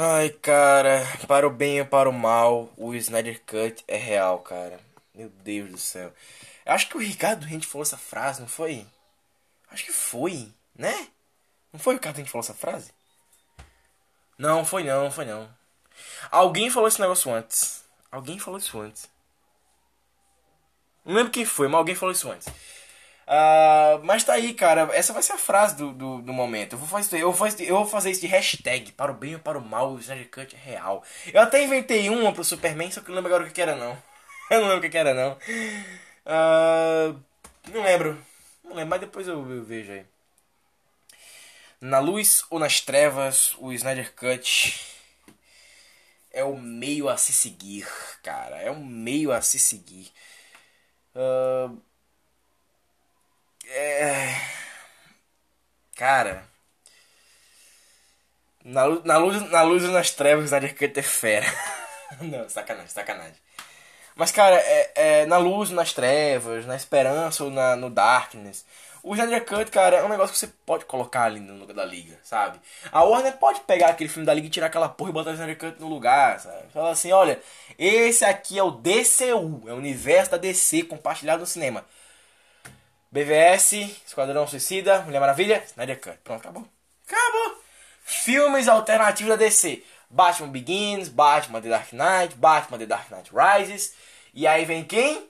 Ai, cara, para o bem e para o mal, o Snyder Cut é real, cara. Meu Deus do céu. Acho que o Ricardo Rente falou essa frase, não foi? Acho que foi, né? Não foi o Ricardo Rente falou essa frase? Não, foi não, foi não. Alguém falou esse negócio antes. Alguém falou isso antes. Não lembro quem foi, mas alguém falou isso antes. Uh, mas tá aí, cara. Essa vai ser a frase do, do, do, momento. Eu vou, fazer, eu, vou fazer, eu vou fazer isso de hashtag. Para o bem ou para o mal, o Snyder Cut é real. Eu até inventei uma pro Superman, só que não lembro agora o que era, não. Eu não lembro o que era, não. Uh, não lembro. Não lembro, mas depois eu, eu vejo aí. Na luz ou nas trevas, o Snyder Cut é o meio a se seguir, cara. É um meio a se seguir. Uh, é... Cara. Na, na, luz, na luz e nas trevas, Cut é fera. Não, sacanagem, sacanagem. Mas, cara, é, é, na luz, nas trevas, na esperança ou na, no darkness. O Snyder Cut, cara, é um negócio que você pode colocar ali no lugar da liga, sabe? A Warner pode pegar aquele filme da liga e tirar aquela porra e botar o Snyder Cut no lugar, sabe? Fala assim, olha, esse aqui é o DCU, é o universo da DC compartilhado no cinema. BVS, Esquadrão Suicida, Mulher Maravilha, Snyder Cut. Pronto, acabou. Acabou! Filmes alternativos da DC. Batman Begins, Batman The Dark Knight, Batman The Dark Knight Rises. E aí vem quem?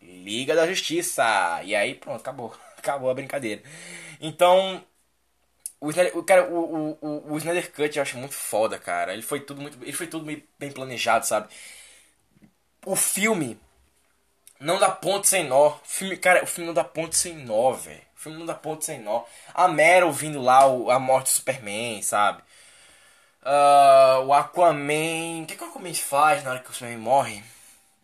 Liga da Justiça. E aí pronto, acabou. Acabou a brincadeira. Então, o, Snyder, cara, o, o, o Snyder Cut eu acho muito foda, cara. Ele foi tudo muito, ele foi tudo bem planejado, sabe? O filme não dá ponto sem nó. O filme, cara, o filme não dá ponto sem nó, velho. O filme não dá ponto sem nó. A Meryl vindo lá, o, a morte do Superman, sabe? Uh, o Aquaman. O que, que o Aquaman faz na hora que o Superman morre?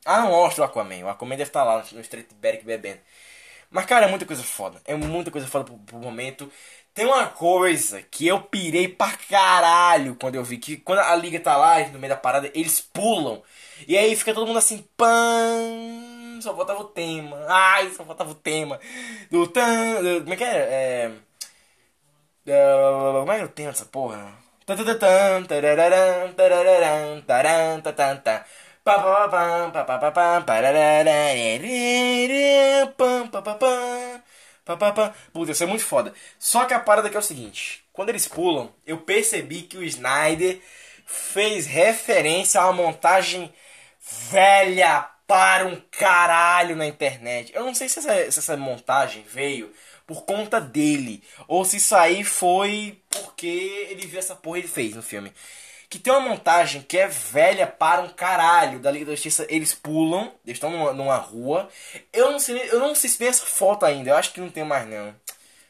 Ah, não mostra o Aquaman. O Aquaman deve estar lá no Street Beric bebendo. Mas, cara, é muita coisa foda. É muita coisa foda pro, pro momento. Tem uma coisa que eu pirei pra caralho quando eu vi que quando a liga tá lá no meio da parada, eles pulam. E aí fica todo mundo assim, pam só faltava o tema. Ai, só faltava o tema. Do tan. Como é que é? é como é que é o tema dessa porra? Puta, isso é muito foda. Só que a parada aqui é o seguinte: quando eles pulam, eu percebi que o Snyder fez referência a uma montagem velha para um caralho na internet. Eu não sei se essa, se essa montagem veio por conta dele. Ou se isso aí foi porque ele viu essa porra e fez no filme. Que tem uma montagem que é velha para um caralho da Liga da Justiça. Eles pulam, eles estão numa, numa rua. Eu não sei, eu não sei se tem essa foto ainda. Eu acho que não tem mais não.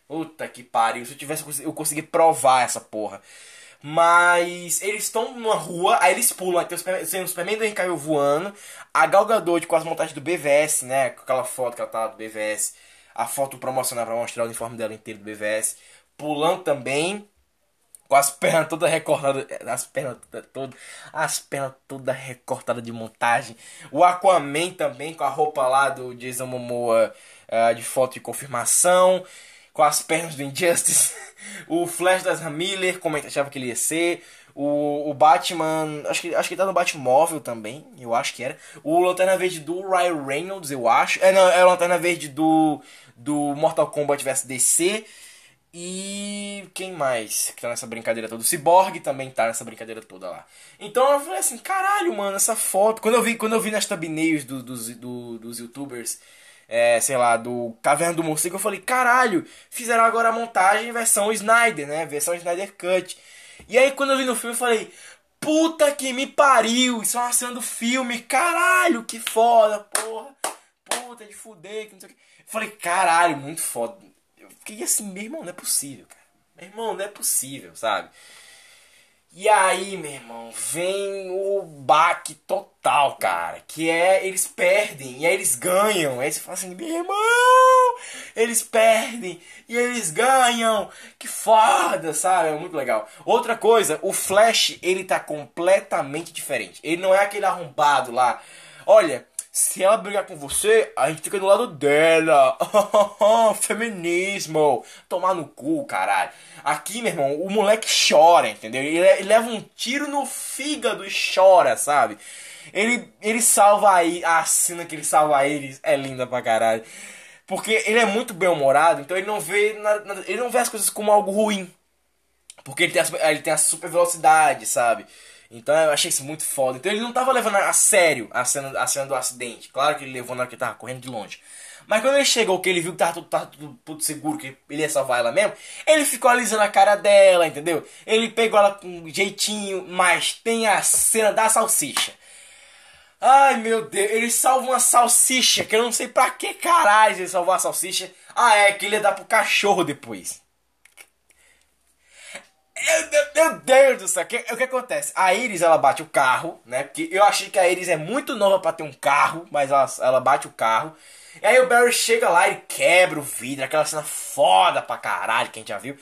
Puta que pariu. Se eu tivesse eu conseguir provar essa porra. Mas eles estão numa rua, aí eles pulam, aí tem o Superman, o Superman do Cavill voando, a Gal Gadot com as montagens do BVS, né, com aquela foto que ela tá do BVS, a foto promocional pra mostrar o uniforme dela inteiro do BVS, pulando também, com as pernas todas recortadas, as pernas todas, as pernas todas recortadas de montagem, o Aquaman também com a roupa lá do Jason Momoa uh, de foto de confirmação, com as pernas do Injustice, o Flash das Miller, como achava que ele ia ser, o, o Batman, acho que, acho que tá no Batmóvel também, eu acho que era, o Lanterna Verde do Ryan Reynolds, eu acho, é, não, é o Lanterna Verde do, do Mortal Kombat vs DC, e quem mais que tá nessa brincadeira toda? O Cyborg também tá nessa brincadeira toda lá. Então eu falei assim, caralho, mano, essa foto. Quando eu vi, quando eu vi nas thumbnails do, dos, do, dos youtubers é, sei lá, do Caverna do Morcego, eu falei, caralho, fizeram agora a montagem versão Snyder, né? Versão Snyder Cut. E aí quando eu vi no filme, eu falei, puta que me pariu, isso é uma cena do filme, caralho, que foda, porra. Puta de fuder, que não sei o que. Eu falei, caralho, muito foda. Eu fiquei assim, meu irmão, não é possível, cara. Meu irmão, não é possível, sabe? E aí, meu irmão, vem o baque total, cara. Que é, eles perdem e aí eles ganham. Aí você fala assim, meu irmão, eles perdem e eles ganham. Que foda, sabe? É muito legal. Outra coisa, o Flash, ele tá completamente diferente. Ele não é aquele arrombado lá. Olha, Se ela brigar com você, a gente fica do lado dela. Feminismo. Tomar no cu, caralho. Aqui, meu irmão, o moleque chora, entendeu? Ele, leva um tiro no fígado e chora, sabe? Ele, ele salva aí. A cena que ele salva a é linda pra caralho. Porque ele é muito bem-humorado, então ele não vê ele não vê as coisas como algo ruim. Porque ele tem, a, ele tem a super velocidade, sabe? Então eu achei isso muito foda. Então ele não tava levando a sério a cena, a cena do acidente. Claro que ele levou na hora que ele tava correndo de longe. Mas quando ele chegou, que ele viu que tava tudo, tava tudo, tudo, seguro, que ele ia salvar ela mesmo, ele ficou alisando a cara dela, entendeu? Ele pegou ela com jeitinho, mas tem a cena da salsicha. Ai meu Deus, ele salva uma salsicha, que eu não sei pra que caralho ele salvou a salsicha. Ah, é, que ele ia dar pro cachorro depois. Meu Deus do céu, o que, acontece? A Iris ela bate o carro, né? Porque eu achei que a Iris é muito nova para ter um carro, mas ela, ela bate o carro. E aí o Barry chega lá e quebra o vidro, aquela cena foda pra caralho que a gente já viu.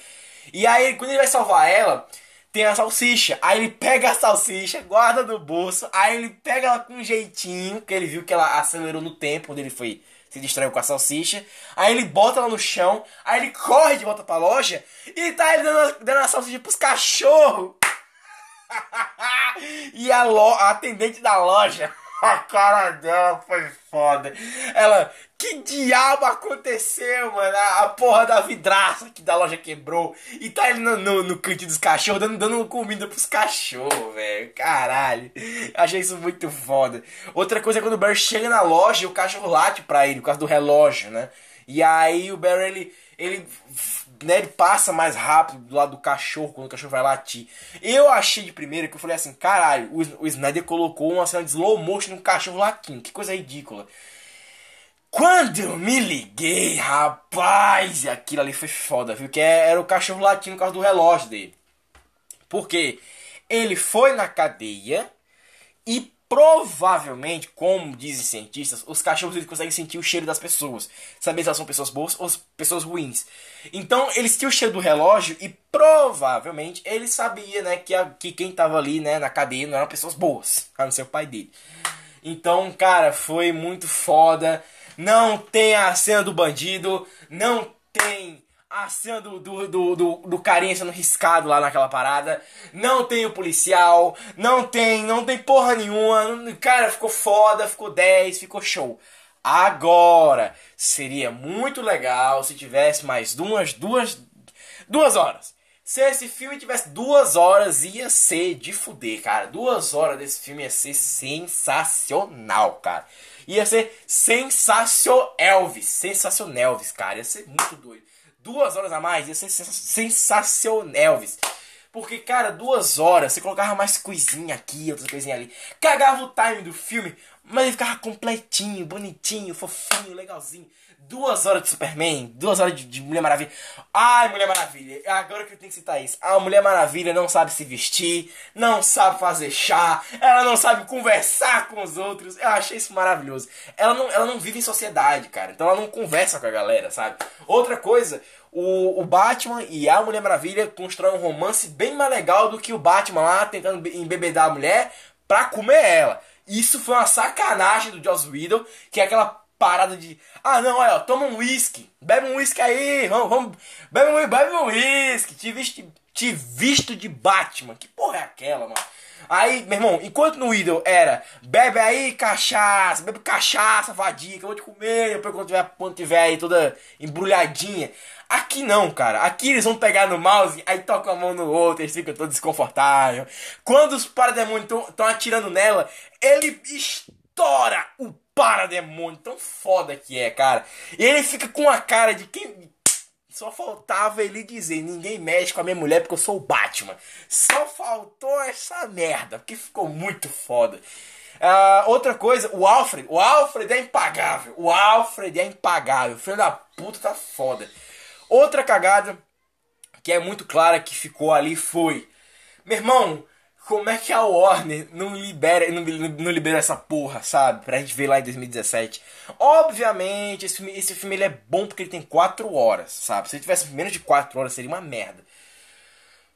E aí, quando ele vai salvar ela, tem a salsicha. Aí ele pega a salsicha, guarda no bolso. Aí ele pega ela com um jeitinho, que ele viu que ela acelerou no tempo, quando ele foi se distraiu com a salsicha. Aí ele bota ela no chão. Aí ele corre de volta pra loja. E tá ele dando, dando a salsicha pros cachorros. e a, lo, a atendente da loja a cara dela foi foda. Ela, que diabo aconteceu, mano? A, a porra da vidraça que da loja quebrou. E tá ele no, no, no cantinho dos cachorros, dando, dando comida pros cachorros, velho. Caralho. Achei isso muito foda. Outra coisa é quando o Barry chega na loja e o cachorro late pra ele, por causa do relógio, né? E aí o Barry, ele, ele né, ele passa mais rápido do lado do cachorro quando o cachorro vai latir. Eu achei de primeira que eu falei assim, caralho, o, o Snyder colocou uma cena de slow motion no cachorro latindo, que coisa ridícula. Quando eu me liguei, rapaz, aquilo ali foi foda, viu? Que é, era o cachorro latindo por causa do relógio dele. Porque ele foi na cadeia e Provavelmente, como dizem cientistas, os cachorros eles conseguem sentir o cheiro das pessoas, saber se elas são pessoas boas ou pessoas ruins. Então, eles tinham o cheiro do relógio e provavelmente ele sabia, né, que, a, que quem tava ali, né, na cadeia não eram pessoas boas, a não ser o pai dele. Então, cara, foi muito foda. Não tem a cena do bandido, não tem a cena do, do, do, do, do carinha sendo riscado lá naquela parada. Não tem o policial. Não tem, não tem porra nenhuma. Cara, ficou foda, ficou 10, ficou show. Agora, seria muito legal se tivesse mais duas, duas, duas horas. Se esse filme tivesse duas horas, ia ser de fuder, cara. Duas horas desse filme ia ser sensacional, cara. Ia ser sensacional Elvis. Sensacional Elvis, cara. Ia ser muito doido duas horas a mais ia ser sensacional, Elvis. Porque, cara, duas horas, você colocava mais coisinha aqui, outras coisinhas ali. Cagava o time do filme, mas ele ficava completinho, bonitinho, fofinho, legalzinho. Duas horas de Superman, duas horas de, de, Mulher Maravilha. Ai, Mulher Maravilha, agora que eu tenho que citar isso. A Mulher Maravilha não sabe se vestir, não sabe fazer chá, ela não sabe conversar com os outros. Eu achei isso maravilhoso. Ela não, ela não vive em sociedade, cara, então ela não conversa com a galera, sabe? Outra coisa, o, o Batman e a Mulher Maravilha constroem um romance bem mais legal do que o Batman lá tentando embebedar a mulher pra comer ela. Isso foi uma sacanagem do Joss Whedon, que é aquela parada de. Ah, não, olha, toma um whisky. Bebe um whisky aí, vamos, vamos. Bebe um, bebe um whisky. Te visto, te visto de Batman. Que porra é aquela, mano? Aí, meu irmão, enquanto no Idol era bebe aí cachaça, bebe cachaça, vadia, eu vou te comer, depois quando tiver, quando tiver aí toda embrulhadinha. Aqui não, cara. Aqui eles vão pegar no mouse, aí tocam a mão no outro, eles ficam todos desconfortáveis. Quando os parademônios estão atirando nela, ele estoura o parademônio. Tão foda que é, cara. E ele fica com a cara de quem. Só faltava ele dizer: ninguém mexe com a minha mulher porque eu sou o Batman. Só faltou essa merda, porque ficou muito foda. Uh, outra coisa, o Alfred. O Alfred é impagável. O Alfred é impagável. O filho da puta tá foda. Outra cagada que é muito clara que ficou ali foi: Meu irmão, como é que a Warner não libera, não, não libera essa porra, sabe? Pra gente ver lá em 2017. Obviamente, esse filme, esse filme ele é bom porque ele tem 4 horas, sabe? Se ele tivesse menos de 4 horas, seria uma merda.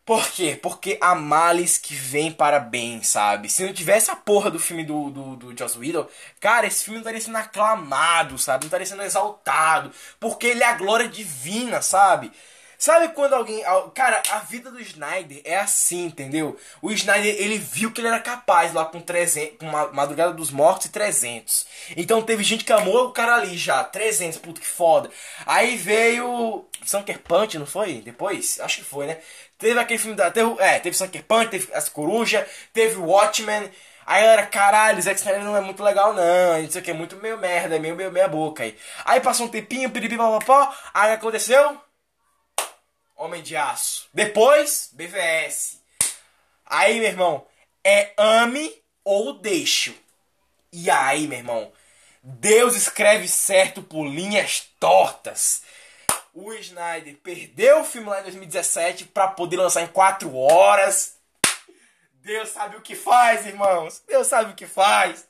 Por quê? Porque há males que vêm para bem, sabe? Se não tivesse a porra do filme do, do, do Joss Whedon, cara, esse filme não estaria sendo aclamado, sabe? Não estaria sendo exaltado. Porque ele é a glória divina, sabe? Sabe quando alguém. Cara, a vida do Snyder é assim, entendeu? O Snyder, ele viu que ele era capaz lá com 300, com Madrugada dos Mortos e 300. Então teve gente que amou o cara ali já, 300, puto que foda. Aí veio Sunker Punch, não foi? Depois? Acho que foi, né? Teve aquele filme da. Teve, é, teve Sunker Punch, teve As Corujas, teve Watchmen. Aí era, caralho, Zack Snyder não é muito legal, não. Isso aqui é muito meio merda, meio, meio meia boca aí. Aí passou um tempinho, piripi, papapó. Aí aconteceu? Homem de Aço. Depois, BVS. Aí, meu irmão, é ame ou deixo. E aí, meu irmão, Deus escreve certo por linhas tortas. O Snyder perdeu o filme lá em 2017 para poder lançar em 4 horas. Deus sabe o que faz, irmãos. Deus sabe o que faz.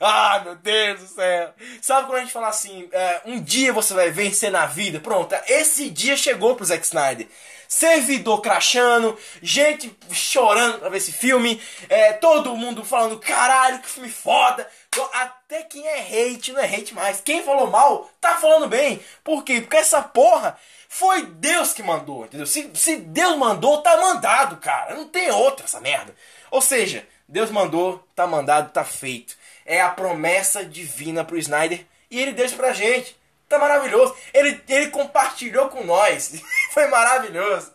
Ah, meu Deus do céu. Sabe quando a gente fala assim, é, um dia você vai vencer na vida? Pronto, esse dia chegou pro Zack Snyder. Servidor crachando, gente chorando pra ver esse filme, é, todo mundo falando, caralho, que filme foda. Até quem é hate não é hate mais. Quem falou mal, tá falando bem. Por quê? Porque essa porra foi Deus que mandou, entendeu? Se, se Deus mandou, tá mandado, cara. Não tem outra essa merda. Ou seja, Deus mandou, tá mandado, tá feito. É a promessa divina pro Snyder e ele deixa pra gente. Tá maravilhoso. Ele, ele compartilhou com nós. Foi maravilhoso.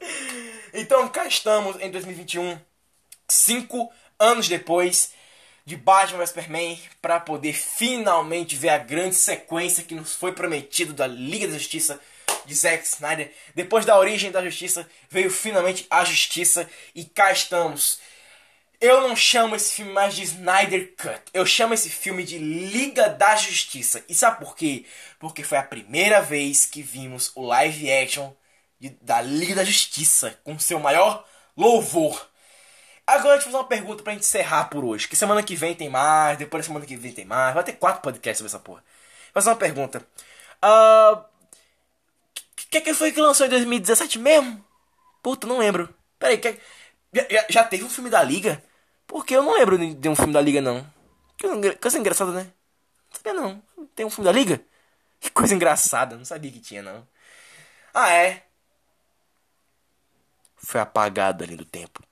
Então cá estamos em 2021, cinco anos depois de Batman vs Superman, para poder finalmente ver a grande sequência que nos foi prometido da Liga da Justiça de Zack Snyder. Depois da origem da justiça, veio finalmente a justiça e cá estamos. Eu não chamo esse filme mais de Snyder Cut. Eu chamo esse filme de Liga da Justiça. E sabe por quê? Porque foi a primeira vez que vimos o live action de, da Liga da Justiça com seu maior louvor. Agora eu fazer uma pergunta pra gente encerrar por hoje. Que semana que vem tem mais, depois da semana que vem tem mais. Vai ter quatro podcasts sobre essa porra. Vou fazer uma pergunta. Uh, que, que foi que lançou em 2017 mesmo? Puta, não lembro. Peraí, que, já, já, teve um filme da Liga? Porque eu não lembro de um filme da Liga, não. Que coisa engraçada, né? Não sabia, não. Tem um filme da Liga? Que coisa engraçada. Não sabia que tinha, não. Ah, é? Foi apagado ali do tempo.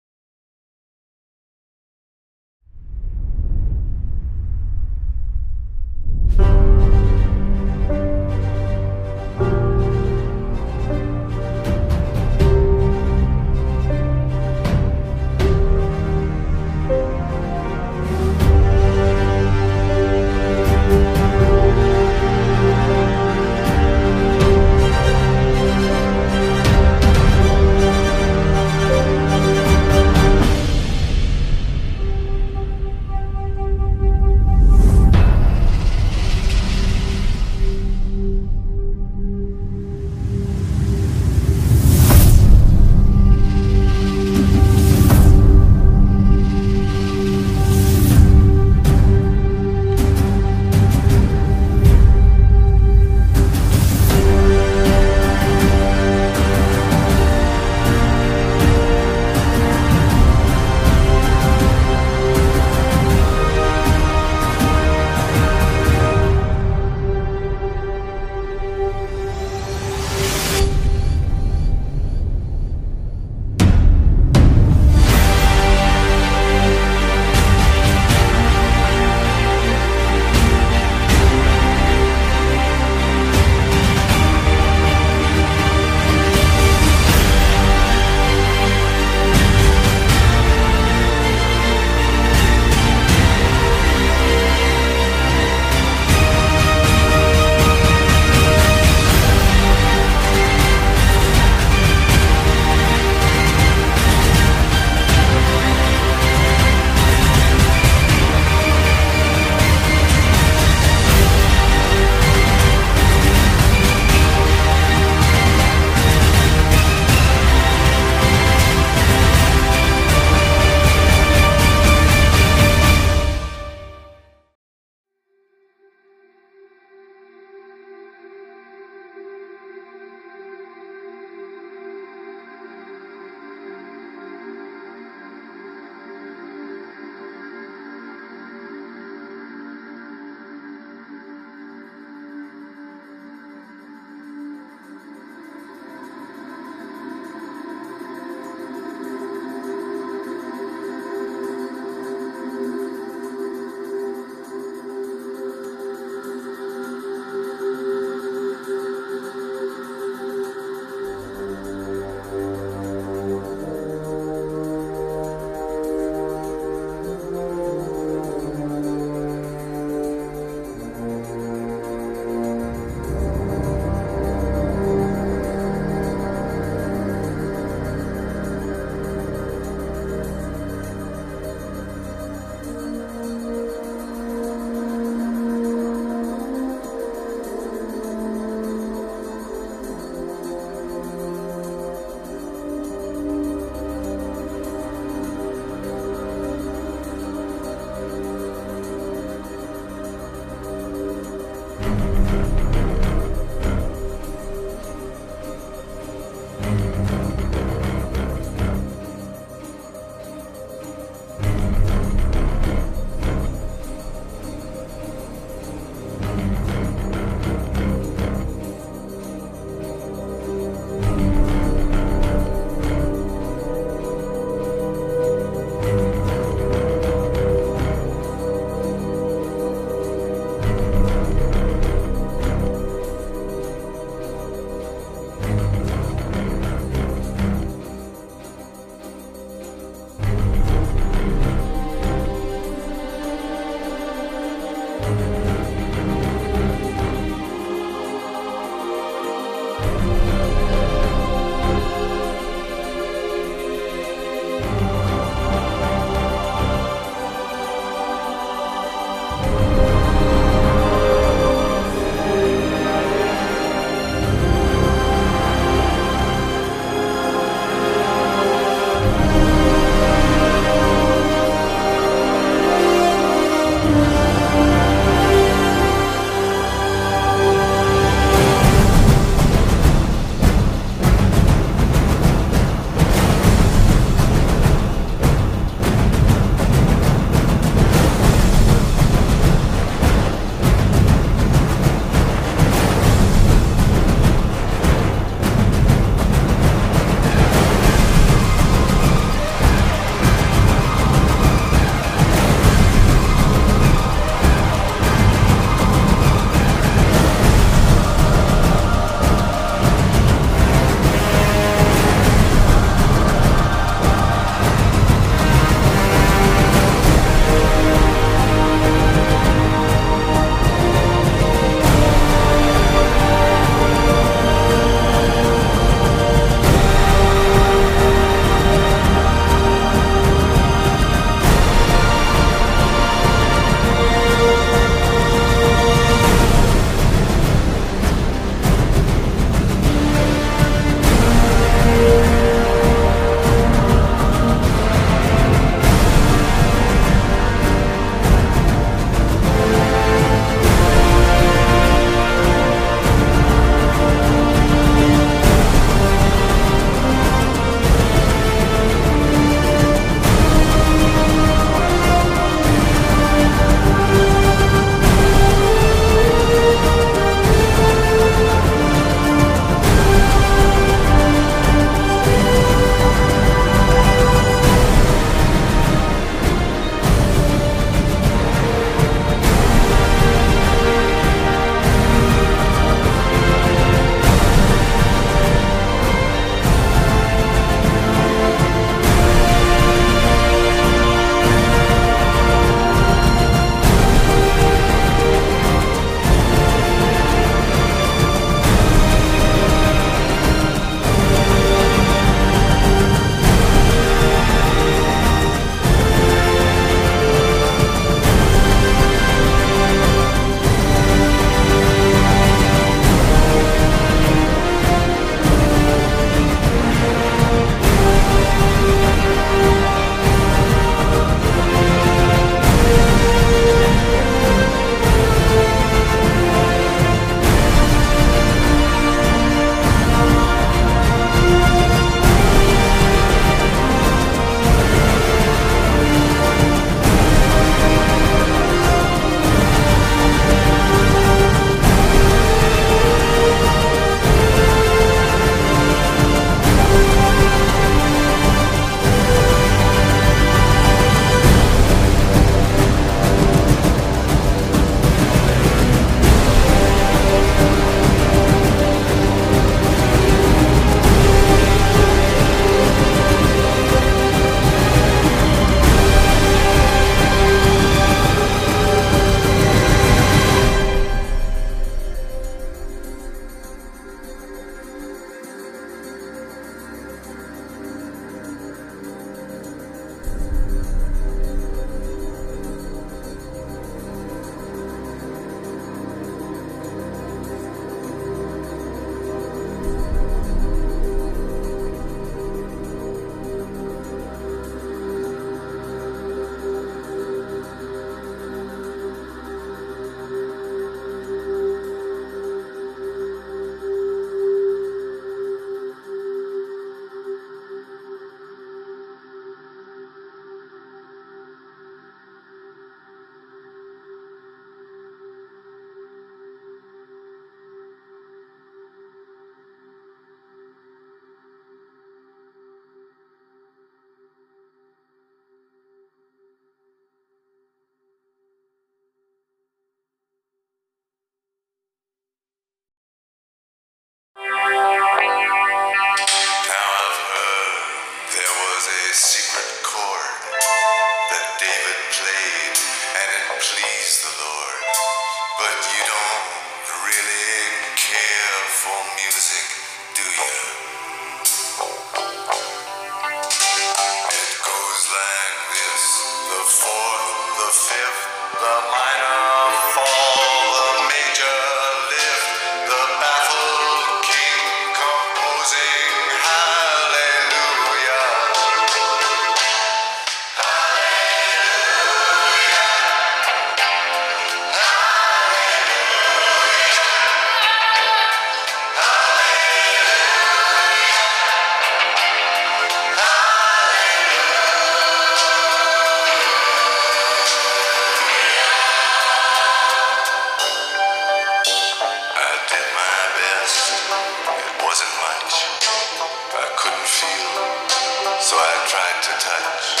to touch.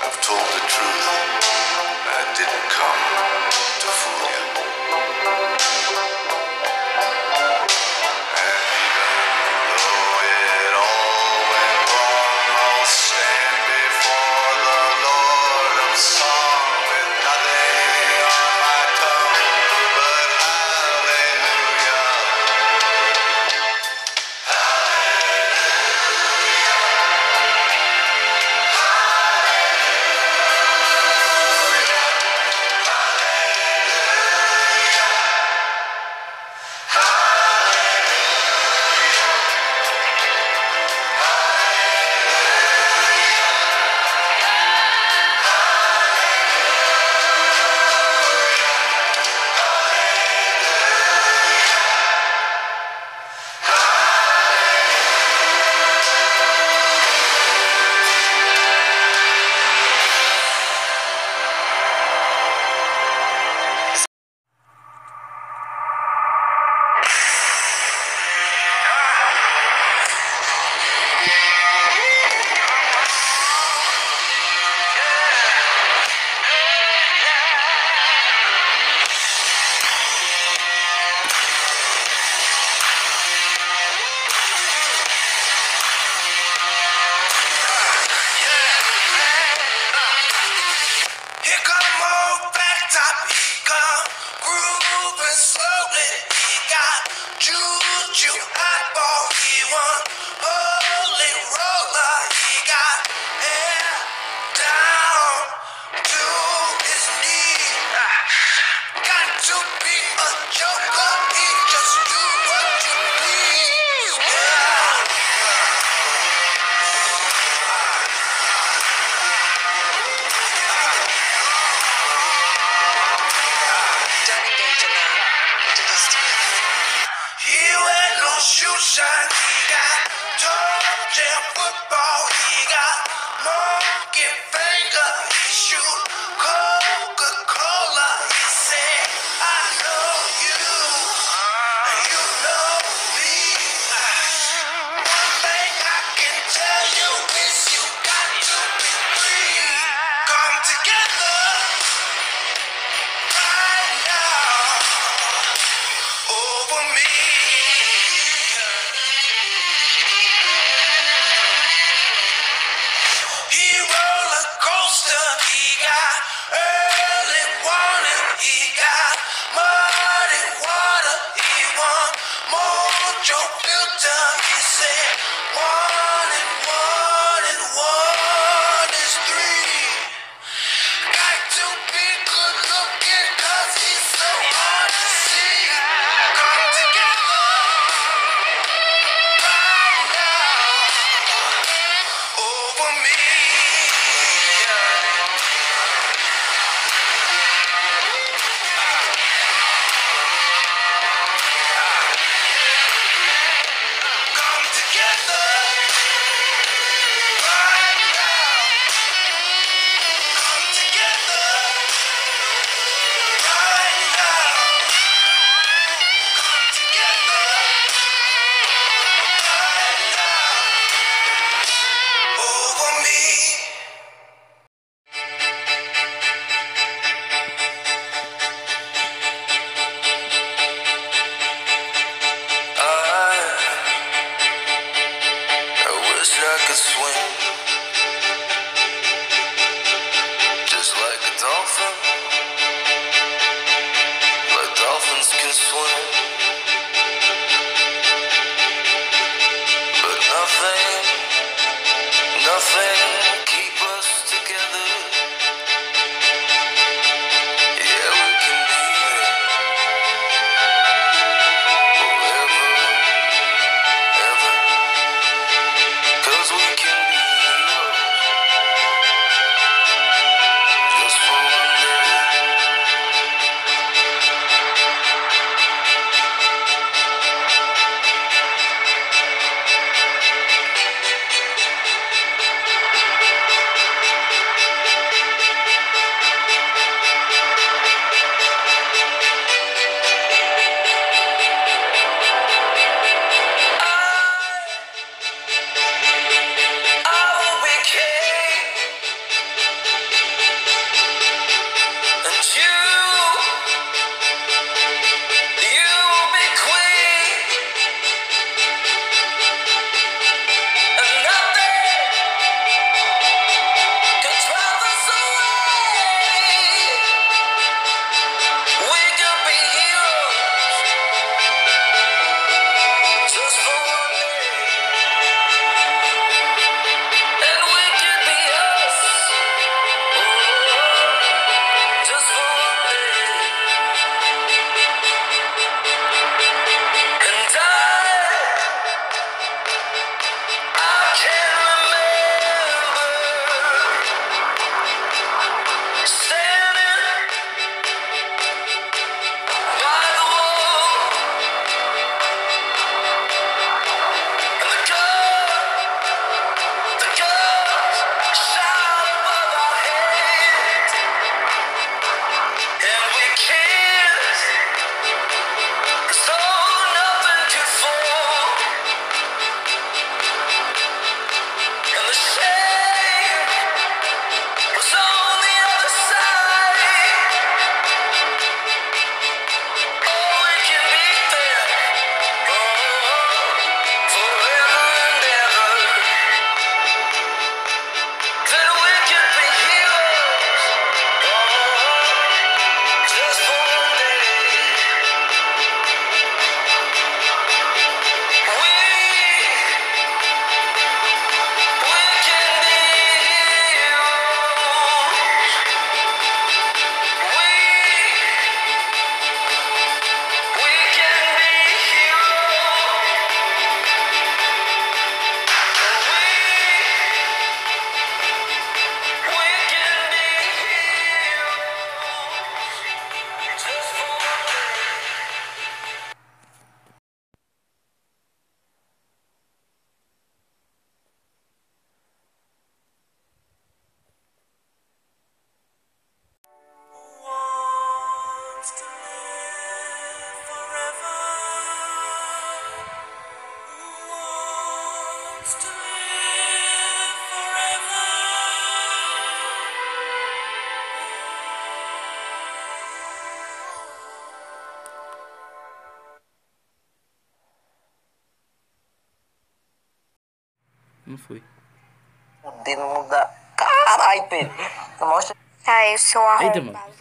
I've told the truth. I didn't come to fool you. swing. Eu sou Eita, arrombado. Eita, mano.